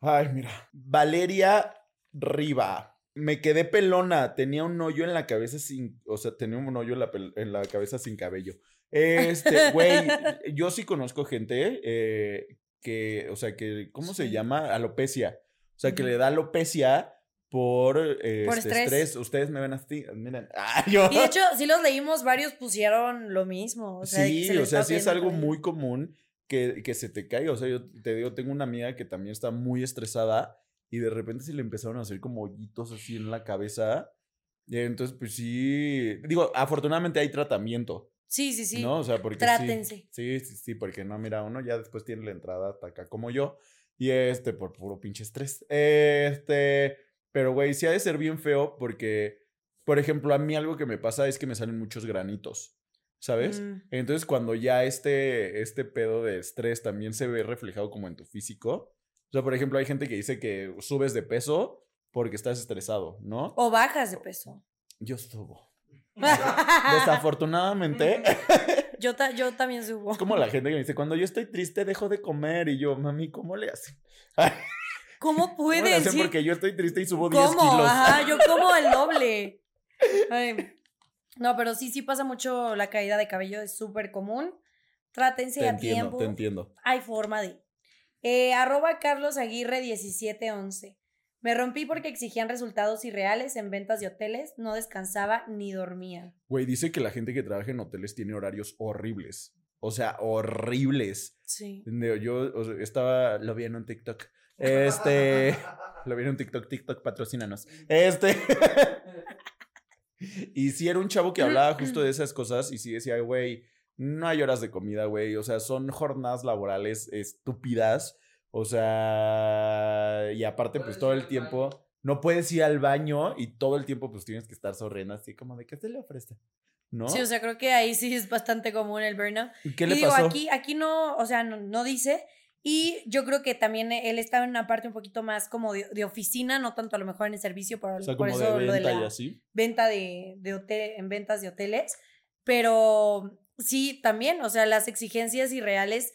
Ay, mira. Valeria Riva. Me quedé pelona. Tenía un hoyo en la cabeza sin. O sea, tenía un hoyo en la, en la cabeza sin cabello. Este, güey. yo sí conozco gente eh, que. O sea, que. ¿Cómo se llama? Alopecia. O sea, que le da alopecia por, eh, Por este, estrés. estrés. Ustedes me ven así. Miren. Ah, yo. Y de hecho, si los leímos, varios pusieron lo mismo. O sea, que sí, se o sea, sí es algo cabello. muy común que, que se te caiga. O sea, yo te digo, tengo una amiga que también está muy estresada y de repente se le empezaron a hacer como hoyitos así en la cabeza. Y entonces, pues sí. Digo, afortunadamente hay tratamiento, Sí, sí, sí. ¿no? O sea, porque. sí- Trátense. Sí, sí, sí, porque no, mira, uno ya después tiene la entrada hasta acá como yo. Y este, por puro pinche estrés. Este. Pero, güey, sí ha de ser bien feo porque, por ejemplo, a mí algo que me pasa es que me salen muchos granitos. ¿Sabes? Mm. Entonces, cuando ya este, este pedo de estrés también se ve reflejado como en tu físico. O sea, por ejemplo, hay gente que dice que subes de peso porque estás estresado, ¿no? O bajas de peso. Yo subo. Desafortunadamente, yo, ta- yo también subo. es como la gente que me dice, cuando yo estoy triste dejo de comer. Y yo, mami, ¿cómo le hacen? ¿Cómo ¿Cómo le hacen? Sí, Porque yo estoy triste y subo 10 ¿Cómo? kilos. Ajá, yo como el doble. Ay, No, pero sí, sí pasa mucho la caída de cabello, es súper común. Trátense Te a entiendo, tiempo. te entiendo. Hay forma de. Eh, arroba Carlos Aguirre 1711. Me rompí porque exigían resultados irreales en ventas de hoteles, no descansaba ni dormía. Güey, dice que la gente que trabaja en hoteles tiene horarios horribles. O sea, horribles. Sí. Yo o sea, estaba, lo vi en un TikTok. Este, lo vi en un TikTok, TikTok, patrocínanos. Este. y sí era un chavo que hablaba justo de esas cosas y sí decía, güey, no hay horas de comida, güey. O sea, son jornadas laborales estúpidas. O sea, y aparte, pues todo el tiempo, no puedes ir al baño y todo el tiempo, pues tienes que estar sonriendo así como de, ¿qué se le ofrece? ¿No? Sí, o sea, creo que ahí sí es bastante común el burnout. ¿Y qué y le digo, pasó? aquí, aquí no, o sea, no, no dice. Y yo creo que también él estaba en una parte un poquito más como de, de oficina, no tanto a lo mejor en el servicio, por, o sea, por como eso de lo de y la así. venta de, de hotel, en ventas de hoteles. Pero sí, también, o sea, las exigencias irreales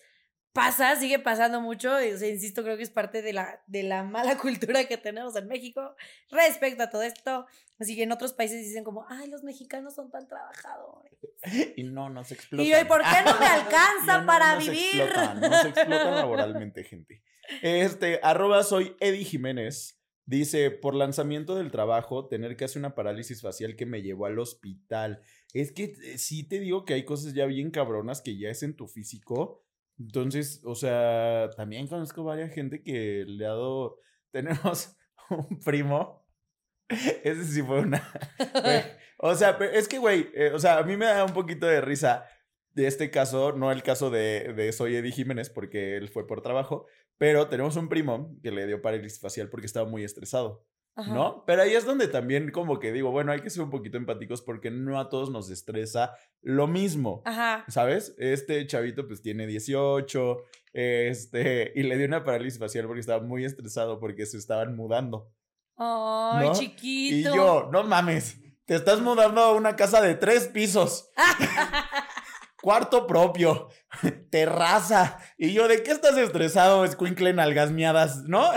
pasa, sigue pasando mucho. Y, o sea, insisto, creo que es parte de la, de la mala cultura que tenemos en México respecto a todo esto. Así que en otros países dicen como, ay, los mexicanos son tan trabajadores. Y no, no se explotan. Y yo, ¿y por qué no me alcanza no- para vivir? explotan, no se explotan laboralmente, gente. Este, arroba soy Eddie Jiménez. Dice, por lanzamiento del trabajo, tener que hacer una parálisis facial que me llevó al hospital. Es que eh, sí te digo que hay cosas ya bien cabronas que ya es en tu físico. Entonces, o sea, también conozco varias gente que le ha dado... Tenemos un primo. Ese sí fue una... O sea, pero es que, güey, eh, o sea, a mí me da un poquito de risa de este caso, no el caso de, de Soy Eddie Jiménez, porque él fue por trabajo, pero tenemos un primo que le dio parálisis facial porque estaba muy estresado, Ajá. ¿no? Pero ahí es donde también como que digo, bueno, hay que ser un poquito empáticos porque no a todos nos estresa lo mismo. Ajá. ¿Sabes? Este chavito pues tiene 18, este, y le dio una parálisis facial porque estaba muy estresado porque se estaban mudando. Ay, ¿No? chiquito. Y yo, no mames, te estás mudando a una casa de tres pisos. Cuarto propio, terraza. Y yo, ¿de qué estás estresado, escuincle en algasmeadas, no?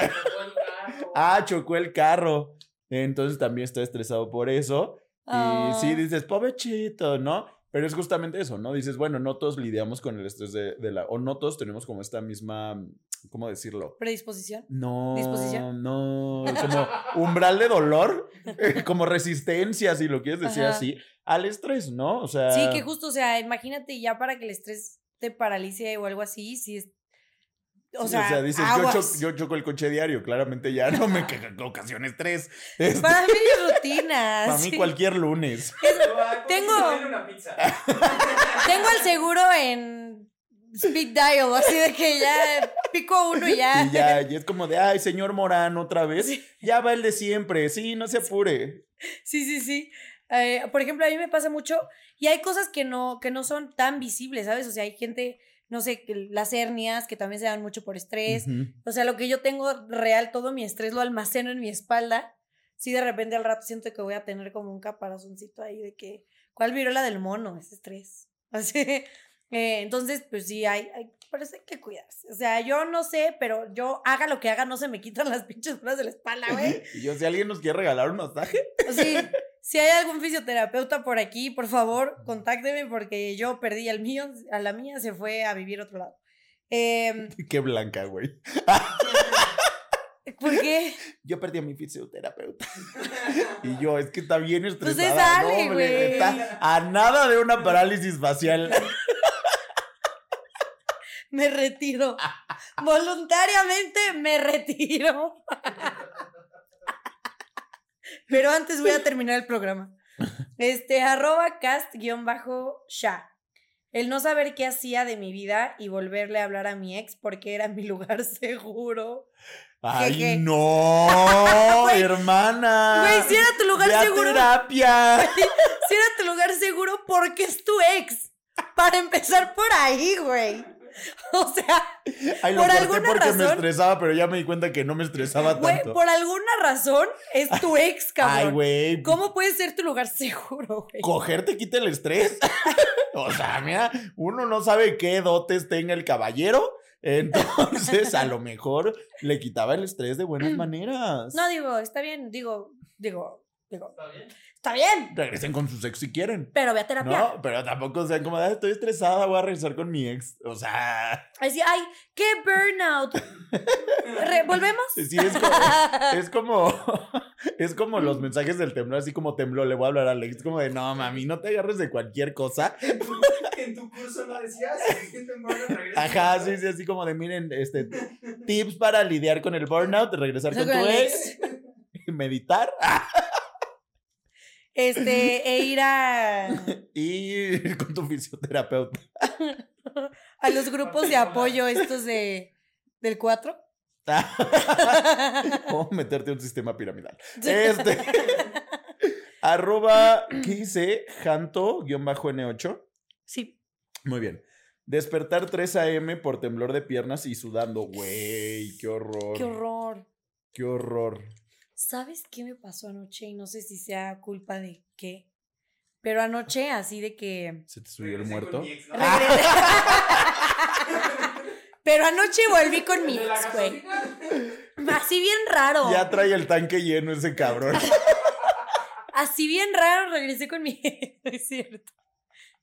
Ah, chocó el carro. Entonces también estoy estresado por eso. Ah. Y sí, dices, pobrecito, ¿no? Pero es justamente eso, ¿no? Dices, bueno, no todos lidiamos con el estrés de, de la... O no todos tenemos como esta misma... ¿Cómo decirlo? Predisposición. No, ¿Disposición? no, como umbral de dolor, eh, como resistencia, si lo quieres decir Ajá. así, al estrés, ¿no? O sea, Sí, que justo, o sea, imagínate ya para que el estrés te paralice o algo así, si es. O sea, dices, yo, choco el coche diario, claramente ya no me ca- ocasiona estrés. Este, Para mí es rutina. para mí sí. cualquier lunes. Tengo- una pizza. Tengo el seguro en speed dial, así de que ya pico uno y ya. Y ya, y es como de, ay, señor Morán, otra vez. Sí. Ya va el de siempre, sí, no se apure. Sí, sí, sí. Eh, por ejemplo, a mí me pasa mucho y hay cosas que no, que no son tan visibles, ¿sabes? O sea, hay gente, no sé, las hernias que también se dan mucho por estrés. O sea, lo que yo tengo real, todo mi estrés lo almaceno en mi espalda. Sí, de repente al rato siento que voy a tener como un caparazoncito ahí de que, ¿cuál viruela del mono? Es estrés. Así. Eh, entonces, pues sí, hay, hay, hay que cuidarse. O sea, yo no sé, pero yo haga lo que haga, no se me quitan las pinches bolas de la espalda, güey. Y yo, si alguien nos quiere regalar un masaje, sea, si hay algún fisioterapeuta por aquí, por favor, contácteme porque yo perdí al mío, a la mía se fue a vivir otro lado. Eh, qué blanca, güey. ¿Por qué? Yo perdí a mi fisioterapeuta. y yo, es que está bien Pues estresada. es Ale, no, hombre, güey. Está a nada de una parálisis facial. Me retiro. Voluntariamente me retiro. Pero antes voy a terminar el programa. Este, arroba cast-sha. El no saber qué hacía de mi vida y volverle a hablar a mi ex porque era mi lugar seguro. Ay, Jeje. no, hermana. Güey, si era tu lugar seguro. terapia. Si era tu lugar seguro porque es tu ex. Para empezar por ahí, güey. O sea, Ay, lo Por alguna porque me estresaba, pero ya me di cuenta que no me estresaba güey, tanto. por alguna razón es tu ex, cabrón. Ay, güey. ¿Cómo puede ser tu lugar seguro, güey? Coger te quita el estrés. o sea, mira, uno no sabe qué dotes tenga el caballero. Entonces, a lo mejor le quitaba el estrés de buenas maneras. No, digo, está bien, digo, digo, Digo, ¿Está bien? está bien, Regresen con su ex si quieren. pero ve a terapia. No, pero tampoco sean como, "Ay, estoy estresada, voy a regresar con mi ex. O sea, Así, ay, qué burnout. ¿Volvemos? sí, es como, es como, es como los mensajes del temblor, así como tembló, le voy a hablar a Alex, como de, no, mami, no te agarres de cualquier cosa. En tu curso no decías que te mueres, regresa. Ajá, sí, sí, así como de, miren, este, tips para lidiar con el burnout, regresar con tu ex, meditar ah, Este, e ir a, y ir con tu fisioterapeuta. a los grupos de apoyo estos de, del 4. o meterte en un sistema piramidal. Este. arroba, ¿qué dice? Janto-N8. Sí. Muy bien. Despertar 3 a.m. por temblor de piernas y sudando. Güey, qué horror. Qué horror. Qué horror. ¿Sabes qué me pasó anoche? Y no sé si sea culpa de qué. Pero anoche, así de que. ¿Se te subió el muerto? Pero anoche volví con mi ¿De la ex, güey. Así bien raro. Ya trae el tanque lleno ese cabrón. Así bien raro regresé con mi ex. No es cierto.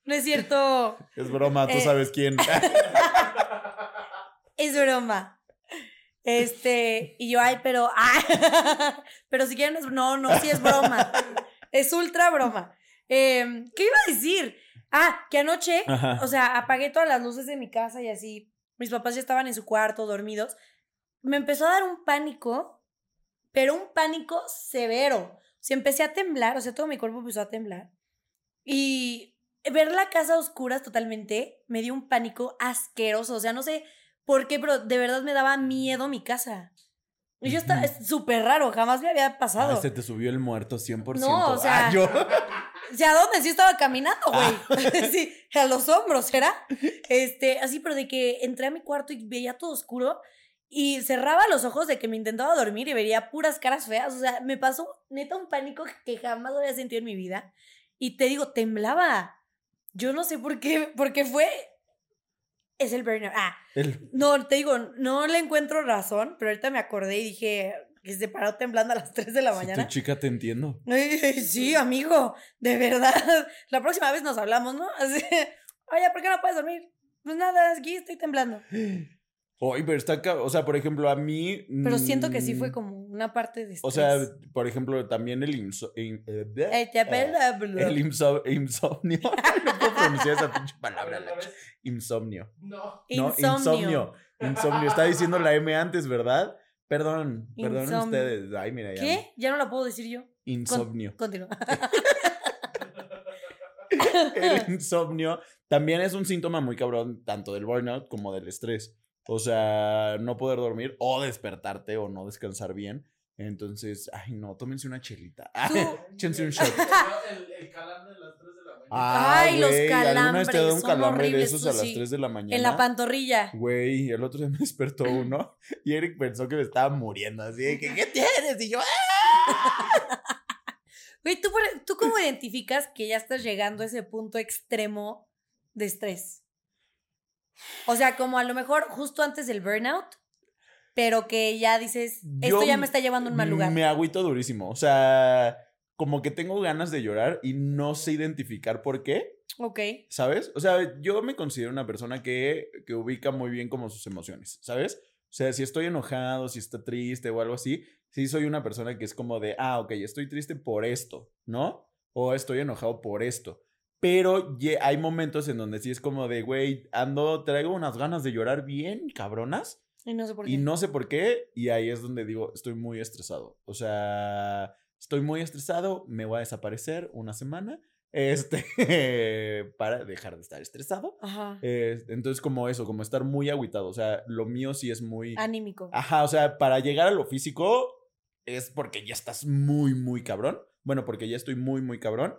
No es cierto. Es broma, tú Eh. sabes quién. Es broma. Este, y yo, ay, pero, ah, pero si quieren, es- no, no, sí es broma. Es ultra broma. Em, ¿Qué iba a decir? Ah, que anoche, Ajá. o sea, apagué todas las luces de mi casa y así, mis papás ya estaban en su cuarto, dormidos. Me empezó a dar un pánico, pero un pánico severo. O sea, empecé a temblar, o sea, todo mi cuerpo empezó a temblar. Y ver la casa a oscuras totalmente me dio un pánico asqueroso. O sea, no sé por qué, pero de verdad me daba miedo mi casa. Y yo estaba, es súper raro, jamás me había pasado. Ay, se te subió el muerto 100%. No, o sea- Ah, yo. O sea, ¿a dónde? Sí estaba caminando, güey. sí, a los hombros, ¿era? Este, así, pero de que entré a mi cuarto y veía todo oscuro y cerraba los ojos de que me intentaba dormir y veía puras caras feas. O sea, me pasó neta un pánico que jamás había sentido en mi vida. Y te digo, temblaba. Yo no sé por qué, porque fue. Es el burner. Ah, El- no, te digo, no le encuentro razón, pero ahorita me acordé y dije que se paró temblando a las 3 de la si mañana. tu chica te entiendo. Sí, amigo, de verdad. La próxima vez nos hablamos, ¿no? Así, oye, ¿por qué no puedes dormir? Pues nada, aquí estoy temblando. Oye, pero está. O sea, por ejemplo, a mí. Pero siento que sí mm, fue como una parte de O estrés. sea, por ejemplo, también el inso- in- eh, Eh, el inso- insomnio. No puedo pronunciar esa pinche palabra. Insomnio. No. No, Insomnio. insomnio. Insomnio. Está diciendo la M antes, ¿verdad? Perdón, Insomnio. ustedes. Ay, mira, ya. ¿Qué? Ya no la puedo decir yo. Con- Insomnio. Continúa. El insomnio también es un síntoma muy cabrón, tanto del burnout como del estrés. O sea, no poder dormir o despertarte o no descansar bien. Entonces, ay, no, tómense una chelita. Échense un shot. El, el calambre a las 3 de la mañana. Ah, Ay, los güey, ¿alguna vez te dado un calambres, son calambre de horribles, esos a las sí. 3 de la mañana? en la pantorrilla. Güey, el otro día me despertó uno y Eric pensó que me estaba muriendo. Así de que, ¿qué tienes? Y yo, ¡ah! Güey, ¿tú, por- ¿tú cómo identificas que ya estás llegando a ese punto extremo de estrés? O sea, como a lo mejor justo antes del burnout, pero que ya dices, esto Yo ya me está llevando a un mal lugar. Me agüito durísimo. O sea, como que tengo ganas de llorar y no sé identificar por qué, Ok. ¿sabes? O sea, yo me considero una persona que, que ubica muy bien como sus emociones, ¿sabes? O sea, si estoy enojado, si está triste o algo así, sí soy una persona que es como de, ah, ok, estoy triste por esto, ¿no? O estoy enojado por esto. Pero hay momentos en donde sí es como de, güey, ando, traigo unas ganas de llorar bien, cabronas. Y no sé por qué. Y no sé por qué, y ahí es donde digo, estoy muy estresado. O sea, estoy muy estresado, me voy a desaparecer una semana, este, para dejar de estar estresado. Ajá. Eh, entonces, como eso, como estar muy agüitado. O sea, lo mío sí es muy... Anímico. Ajá, o sea, para llegar a lo físico es porque ya estás muy, muy cabrón. Bueno, porque ya estoy muy, muy cabrón.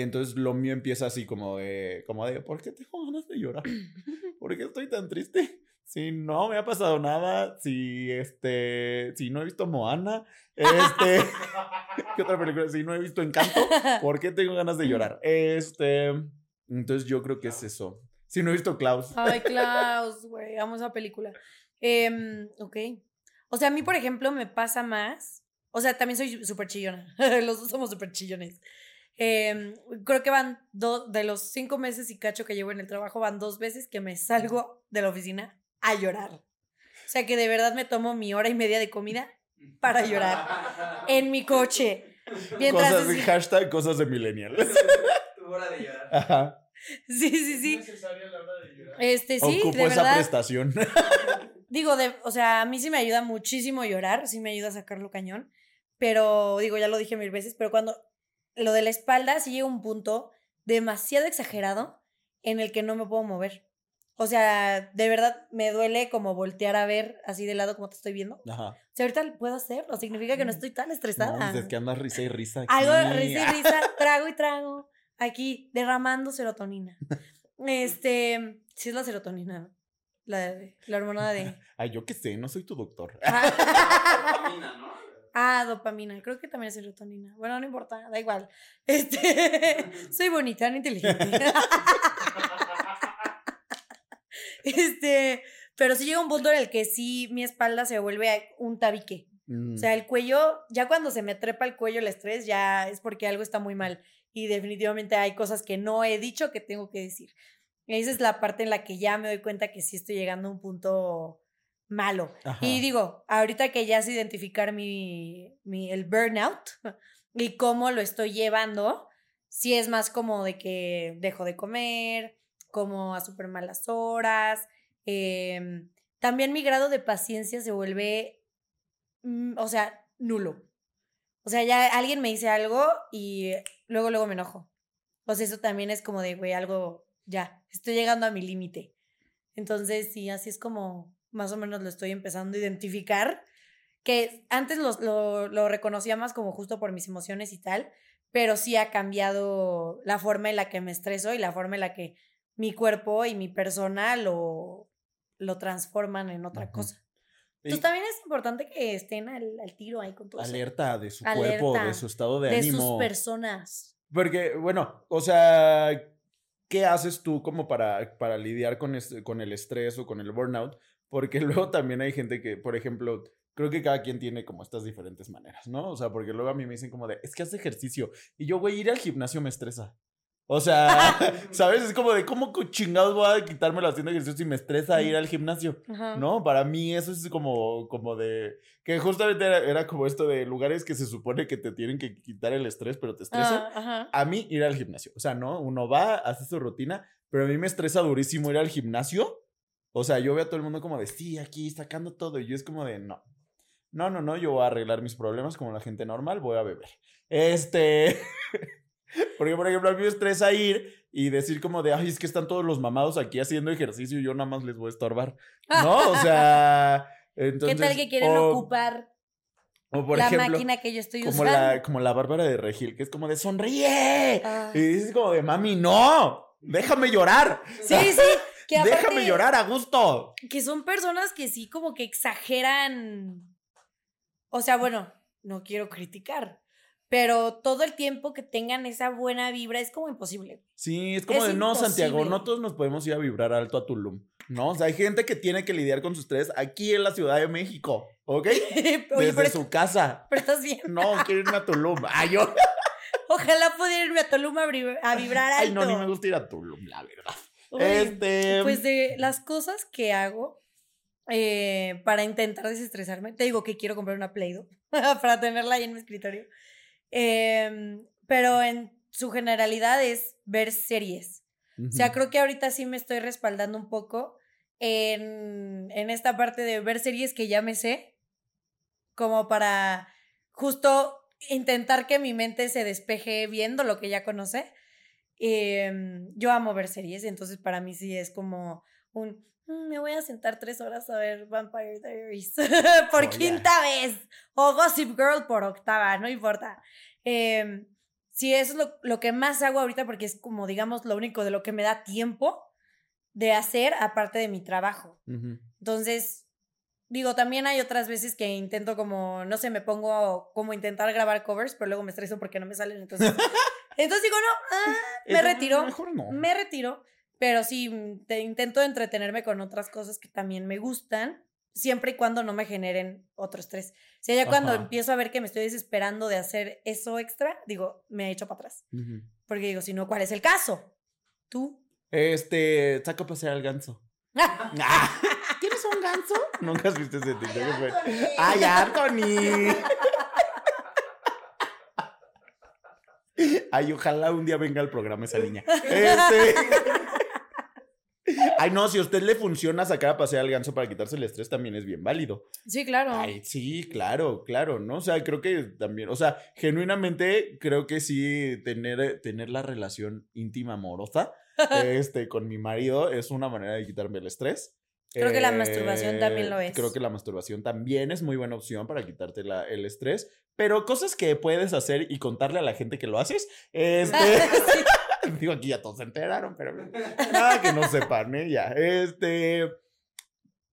Entonces lo mío empieza así como de, como de, ¿por qué tengo ganas de llorar? ¿Por qué estoy tan triste? Si no me ha pasado nada, si este, si no he visto Moana, este, ¿qué otra película? Si no he visto Encanto, ¿por qué tengo ganas de llorar? Este, entonces yo creo que es eso. Si no he visto Klaus. Ay, Klaus, güey, amo esa película. Em, ok. O sea, a mí, por ejemplo, me pasa más O sea, también soy súper chillona. los dos somos súper chillones. Em, creo que van dos, de los cinco meses y cacho que llevo en el trabajo, van dos veces que me salgo de la oficina a llorar. O sea, que de verdad me tomo mi hora y media de comida para llorar en mi coche. Mientras cosas así- hashtag, cosas de millennial. Tu hora de llorar. Ajá. Sí, sí, sí. ¿Es necesaria la hora de llorar? Este, sí, Ocupo de esa verdad. prestación. Digo, de, o sea, a mí sí me ayuda muchísimo llorar, sí me ayuda a sacarlo cañón, pero digo, ya lo dije mil veces, pero cuando lo de la espalda sí llega un punto demasiado exagerado en el que no me puedo mover. O sea, de verdad me duele como voltear a ver así de lado como te estoy viendo. Ajá. O sea, ahorita lo puedo hacerlo, significa que no estoy tan estresada. es que andas risa y risa. Aquí. Algo risa y risa, trago y trago, aquí derramando serotonina. Este, sí es la serotonina, ¿no? La, de- la hormona de... Ay, yo qué sé, no soy tu doctor. Ah, dopamina. Creo que también es serotonina. Bueno, no importa, da igual. Este, soy bonita, no inteligente. Este, pero sí llega un punto en el que sí mi espalda se vuelve un tabique. Mm. O sea, el cuello, ya cuando se me trepa el cuello el estrés, ya es porque algo está muy mal. Y definitivamente hay cosas que no he dicho que tengo que decir. Y esa es la parte en la que ya me doy cuenta que sí estoy llegando a un punto malo. Ajá. Y digo, ahorita que ya sé identificar mi, mi, el burnout y cómo lo estoy llevando, sí es más como de que dejo de comer, como a súper malas horas. em, también mi grado de paciencia se vuelve, mm, o sea, nulo. O sea, ya alguien me dice algo y luego, luego me enojo. O sea, eso también es como de, güey, algo, ya, estoy llegando a mi límite. Entonces, sí, así es como más o menos lo estoy empezando a identificar. Que antes los- lo, lo reconocía más como justo por mis emociones y tal, pero sí ha cambiado la forma en la que me estreso y la forma en la que mi cuerpo y mi persona lo, lo transforman en otra cosa. Entonces también es importante que estén al, al tiro ahí con todo eso. alerta de su cuerpo, de su estado de, de ánimo. sus personas. Porque, bueno, o sea, ¿qué haces tú como para, para lidiar con, este- con el estrés o con el burnout? Porque luego también hay gente que, por ejemplo, creo que cada quien tiene como estas diferentes maneras, ¿no? O sea, porque luego a mí me dicen como de, es que hace ejercicio. Y yo, güey, ir al gimnasio me estresa. O sea, ¿sabes? Es como de, ¿cómo chingados voy a quitarme haciendo ejercicio si me estresa ir al gimnasio? Ajá. ¿No? Para mí eso es como, como de... Que justamente era, era como esto de lugares que se supone que te tienen que quitar el estrés, pero te estresan. Ah, ajá. A mí ir al gimnasio. O sea, ¿no? Uno va, hace su rutina, pero a mí me estresa durísimo ir al gimnasio. O sea, yo veo a todo el mundo como de, sí, aquí sacando todo. Y yo es como de, no. No, no, no, yo voy a arreglar mis problemas como la gente normal, voy a beber. Este... Porque, por ejemplo, a mí me estresa ir y decir como de, ay, es que están todos los mamados aquí haciendo ejercicio y yo nada más les voy a estorbar. ¿No? O sea... Entonces, ¿Qué tal que quieren o- ocupar o por la ejemplo, máquina que yo estoy como usando? la, como la Bárbara de Regil, que es como de sonríe. Ah. Y dices como de mami, no, déjame llorar. Sí, sí. Que aparte, déjame llorar a gusto. Que son personas que sí como que exageran. O sea, bueno, no quiero criticar. Pero todo el tiempo que tengan esa buena vibra es como imposible. Sí, es como Es de no, Santiago, no todos nos podemos ir a vibrar alto a Tulum. No, o sea, hay gente que tiene que lidiar con sus estrés aquí en la Ciudad de México, ¿ok? Oye, Desde pero, su casa. pero estás bien. No, quiero irme a Tulum. Ay, yo. Ojalá pudiera irme a vibra- a vibrar alto. Ay, no, ni me gusta ir a Tulum, la verdad. Este. Pues de las cosas que hago eh, para intentar desestresarme, te digo que quiero comprar una Play-Doh para tenerla ahí en mi escritorio. Em, pero en su generalidad es ver series. O sea, creo que ahorita sí me estoy respaldando un poco en, en esta parte de ver series que ya me sé, como para justo intentar que mi mente se despeje viendo lo que ya conoce. Em, yo amo ver series, entonces para mí sí es como un, "Mm, me voy a sentar tres horas a ver Vampire Diaries por quinta vez, o Gossip Girl por octava, no importa. Em, sí, eso es lo, lo que más hago ahorita porque es como, digamos, lo único de lo que me da tiempo de hacer aparte de mi trabajo. Entonces, digo, también hay otras veces que intento como, no sé, me pongo como intentar grabar covers, pero luego me estreso porque no me salen. Entonces, entonces digo, no, ah, me Eso, retiro, Mejor no. me retiro, pero sí, mm, te intento entretenerme con otras cosas que también me gustan. siempre y cuando no me generen otro estrés. O sea, ya cuando empiezo a ver que me estoy desesperando de hacer eso extra, digo, me echo para atrás. Porque digo, si no, ¿cuál es el caso? ¿Tú? Este, saco a pasear al ganso. Ah, ¿Tienes un ganso? Nunca has visto ese TikTok. ¡Ay, Anthony! Ay, ojalá un día venga al programa esa niña. Este. Ay, no, si a usted le funciona sacar a pasear al ganso para quitarse el estrés, también es bien válido. Sí, claro. Ay, sí, claro, claro, ¿no? O sea, creo que también, o sea, genuinamente creo que sí tener, tener la relación íntima amorosa este, con mi marido es una manera de quitarme el estrés. Creo que la Eh, masturbación también lo es. Creo que la masturbación también es muy buena opción para quitarte la- el estrés. Pero cosas que puedes hacer y contarle a la gente que lo haces. Este. Digo, aquí ya todos se enteraron, pero nada que no sepan, ¿eh? Ya. Este.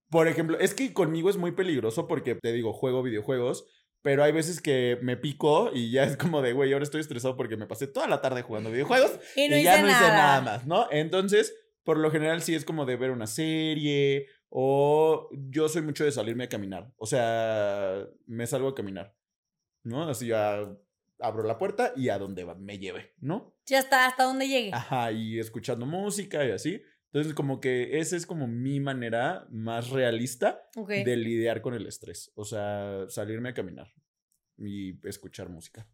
Por ejemplo, es que conmigo es muy peligroso porque te digo, juego videojuegos. Pero hay veces que me pico y ya es como de, güey, ahora estoy estresado porque me pasé toda la tarde jugando videojuegos y no y ya no nada. hice nada más, ¿no? Entonces, por lo general sí es como de ver una serie o yo soy mucho de salirme a caminar. O sea, me salgo a caminar, ¿no? Así ya abro la puerta y a donde me lleve, ¿no? Ya está, hasta donde llegue. Ajá, y escuchando música y así. Entonces, como que esa es como mi manera más realista de lidiar con el estrés. O sea, salirme a caminar y escuchar música.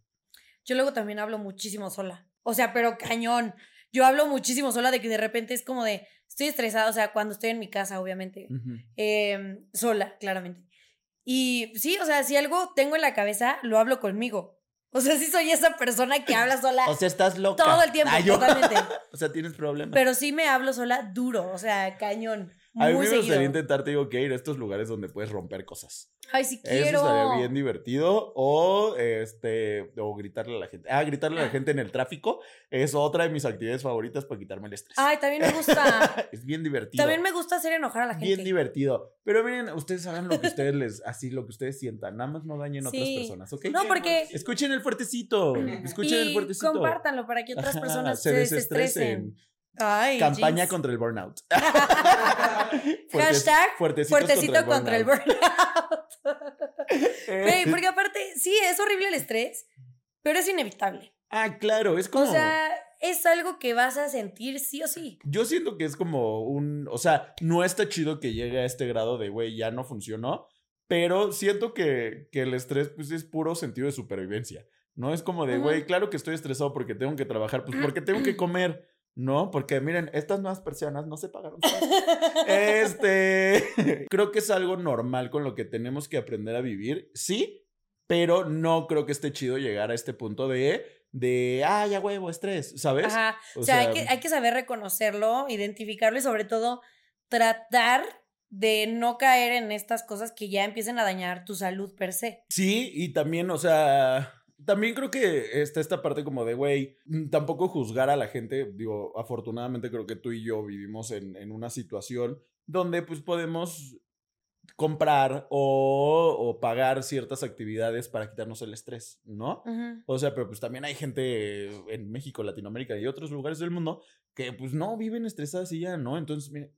Yo luego también hablo muchísimo sola. O sea, pero cañón. Yo hablo muchísimo sola de que de repente es como de, estoy estresada, o sea, cuando estoy en mi casa, obviamente. Ujú. Em, sola, claramente. Y sí, o sea, si algo tengo en la cabeza, lo hablo conmigo. O sea, sí soy esa persona que habla sola O sea, estás loca. todo el tiempo, Ay, totalmente. O sea, tienes problemas. Pero sí me hablo sola duro, o sea, cañón. A mí me seguido. gustaría intentar, te digo, que ir a estos lugares donde puedes romper cosas. Ay, sí quiero. Eso estaría bien divertido. O este, o gritarle a la gente. Ah, gritarle a la gente en el tráfico es otra de mis actividades favoritas para quitarme el estrés. Ay, también me gusta. es bien divertido. también me gusta hacer enojar a la gente. Bien divertido. Pero miren, ustedes hagan lo que ustedes les, así lo que ustedes sientan. Nada más no dañen a otras Sí. personas, ¿ok? No, porque Escuchen el fuertecito. Escuchen el y fuertecito. compártanlo para que otras Ajá, personas se se desestresen. Ay, Campaña jeez. contra el burnout. Fuertes- Hashtag Fuertecito contra el burnout. Güey, porque aparte, sí, es horrible el estrés, pero es inevitable. Ah, claro, es como. O sea, es algo que vas a sentir sí o sí. Yo siento que es como un. O sea, no está chido que llegue a este grado de, güey, ya no funcionó. Pero siento que, que el estrés, pues, es puro sentido de supervivencia. No es como de, güey, claro que estoy estresado porque tengo que trabajar, pues porque tengo que comer. No, porque miren, estas nuevas personas no se pagaron. Este, creo que es algo normal con lo que tenemos que aprender a vivir, sí, pero no creo que esté chido llegar a este punto de, de, ah, ya huevo, estrés, ¿sabes? Ajá. O O sea, hay, que, hay que saber reconocerlo, identificarlo y sobre todo tratar de no caer en estas cosas que ya empiecen a dañar tu salud per se. Sí, y también, o sea, también creo que está esta parte como de, güey, mm, tampoco juzgar a la gente. Digo, afortunadamente creo que tú y yo vivimos en, en una situación donde pues podemos comprar o, o pagar ciertas actividades para quitarnos el estrés, ¿no? O sea, pero pues también hay gente en México, Latinoamérica y otros lugares del mundo que pues no viven estresadas y ya, ¿no? Entonces, mire,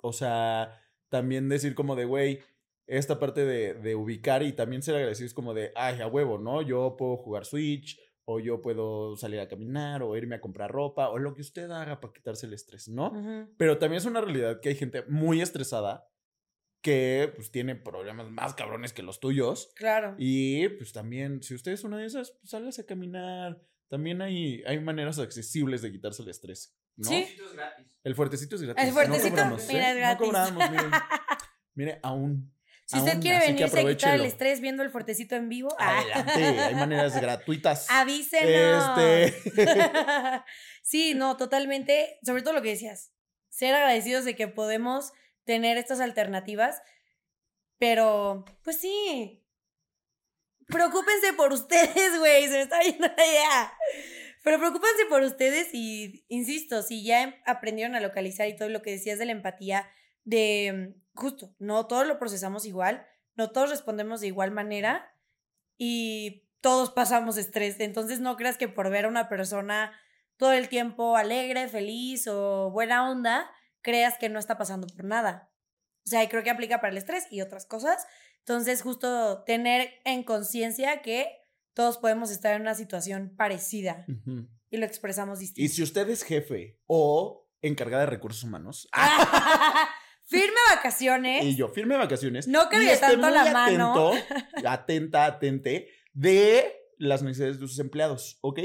o sea, también decir como de, güey, esta parte de, de ubicar y también ser agradecido es como de, ay, a huevo, ¿no? Yo puedo jugar Switch o yo puedo salir a caminar o irme a comprar ropa o lo que usted haga para quitarse el estrés, ¿no? Pero también es una realidad que hay gente muy estresada que pues tiene problemas más cabrones que los tuyos Claro. y pues también, si usted es una de esas, pues sálgase a caminar. También hay, hay maneras accesibles de quitarse el estrés, ¿no? Sí. Esto es gratis. El fuertecito es gratis. El fuertecito, no cobramos, mira, ¿eh? es gratis. No cobramos, miren. Mire, aún. Si usted quiere venirse a quitar el estrés viendo el fuertecito en vivo, ah, Adelante, hay maneras gratuitas. avísenos. Este. sí, no, totalmente. Sobre todo lo que decías. Ser agradecidos de que podemos tener estas alternativas. Pero, pues sí. Preocúpense por ustedes, güey. Se me está yendo la idea. Pero preocúpense por ustedes y, insisto, si ya aprendieron a localizar y todo lo que decías de la empatía, de justo, no todos lo procesamos igual, no todos respondemos de igual manera y todos pasamos estrés. Entonces no creas que por ver a una persona todo el tiempo alegre, feliz o buena onda, creas que no está pasando por nada. O sea, creo que aplica para el estrés y otras cosas. Entonces, justo tener en conciencia que todos podemos estar en una situación parecida y lo expresamos Y distinto. si usted es jefe o encargada de recursos humanos Firme vacaciones. y yo firme vacaciones, No tanto muy la mano. atento, atenta, atente de las necesidades de sus empleados, ¿ok?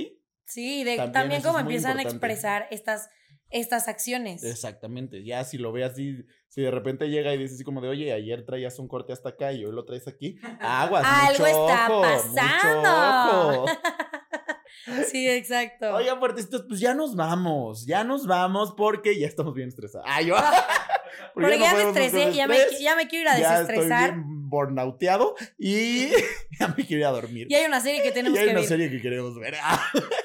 Sí, de, También también, como empiezan a expresar estas, estas acciones. Exactamente. Ya si lo ve así, si de repente llega y dice así como de, oye, ayer traías un corte hasta acá y hoy lo traes aquí, aguas, Algo mucho está ojo, pasando. mucho ojo. Sí, exacto. Oigan, fuertecitos, pues ya nos vamos, ya nos vamos porque ya estamos bien estresados. Ay, yo. Porque ya me estresé, ya me, ya me quiero ir a ya desestresar. estoy bien burnouteado y ya me quiero ir a dormir. Y hay una serie que tenemos Y hay que una ver. serie que queremos ver.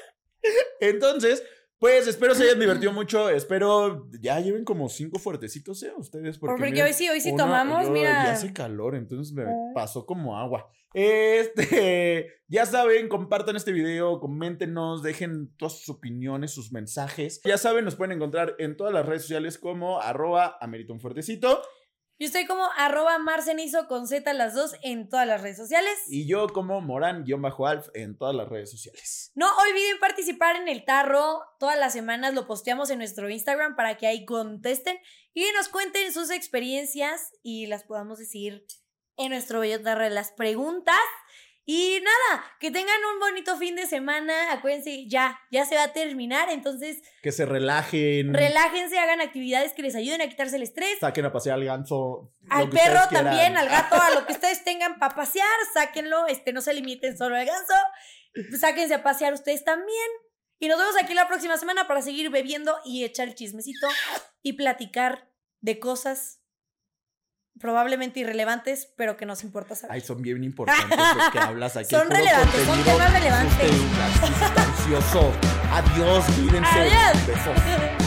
Entonces, pues espero se hayan divertido mucho. Espero ya lleven como cinco fuertecitos, ¿eh? Ustedes. Porque, Porque hoy sí, hoy sí tomamos, yo- mira. Ya hace calor, entonces me Ah. pasó como agua. Este, ya saben, compartan este video, coméntenos, dejen todas sus opiniones, sus mensajes. Ya saben, nos pueden encontrar en todas las redes sociales como arroba amerita un fuertecito. Yo estoy como arroba marcenizo con Z las dos en todas las redes sociales. Y yo como Morán-Alf en todas las redes sociales. No olviden participar en el tarro. Todas las semanas lo posteamos en nuestro Instagram para que ahí contesten y nos cuenten sus experiencias y las podamos decir en nuestro bello tarro de las preguntas. Y nada, que tengan un bonito fin de semana. Acuérdense, ya, ya se va a terminar. Entonces, Que se relajen. relájense, hagan actividades que les ayuden a quitarse el estrés. Saquen a pasear al ganso. Al perro también, al gato, a lo que ustedes tengan para pasear, sáquenlo, este, no se limiten solo al ganso, sáquense a pasear ustedes también. Y nos vemos aquí la próxima semana para seguir bebiendo y echar el chismecito y platicar de cosas probablemente irrelevantes, pero que nos importa saber. Ay, son bien importantes los que hablas aquí. Son relevantes, son temas relevantes. Adiós, cuídense. Adiós. Besos.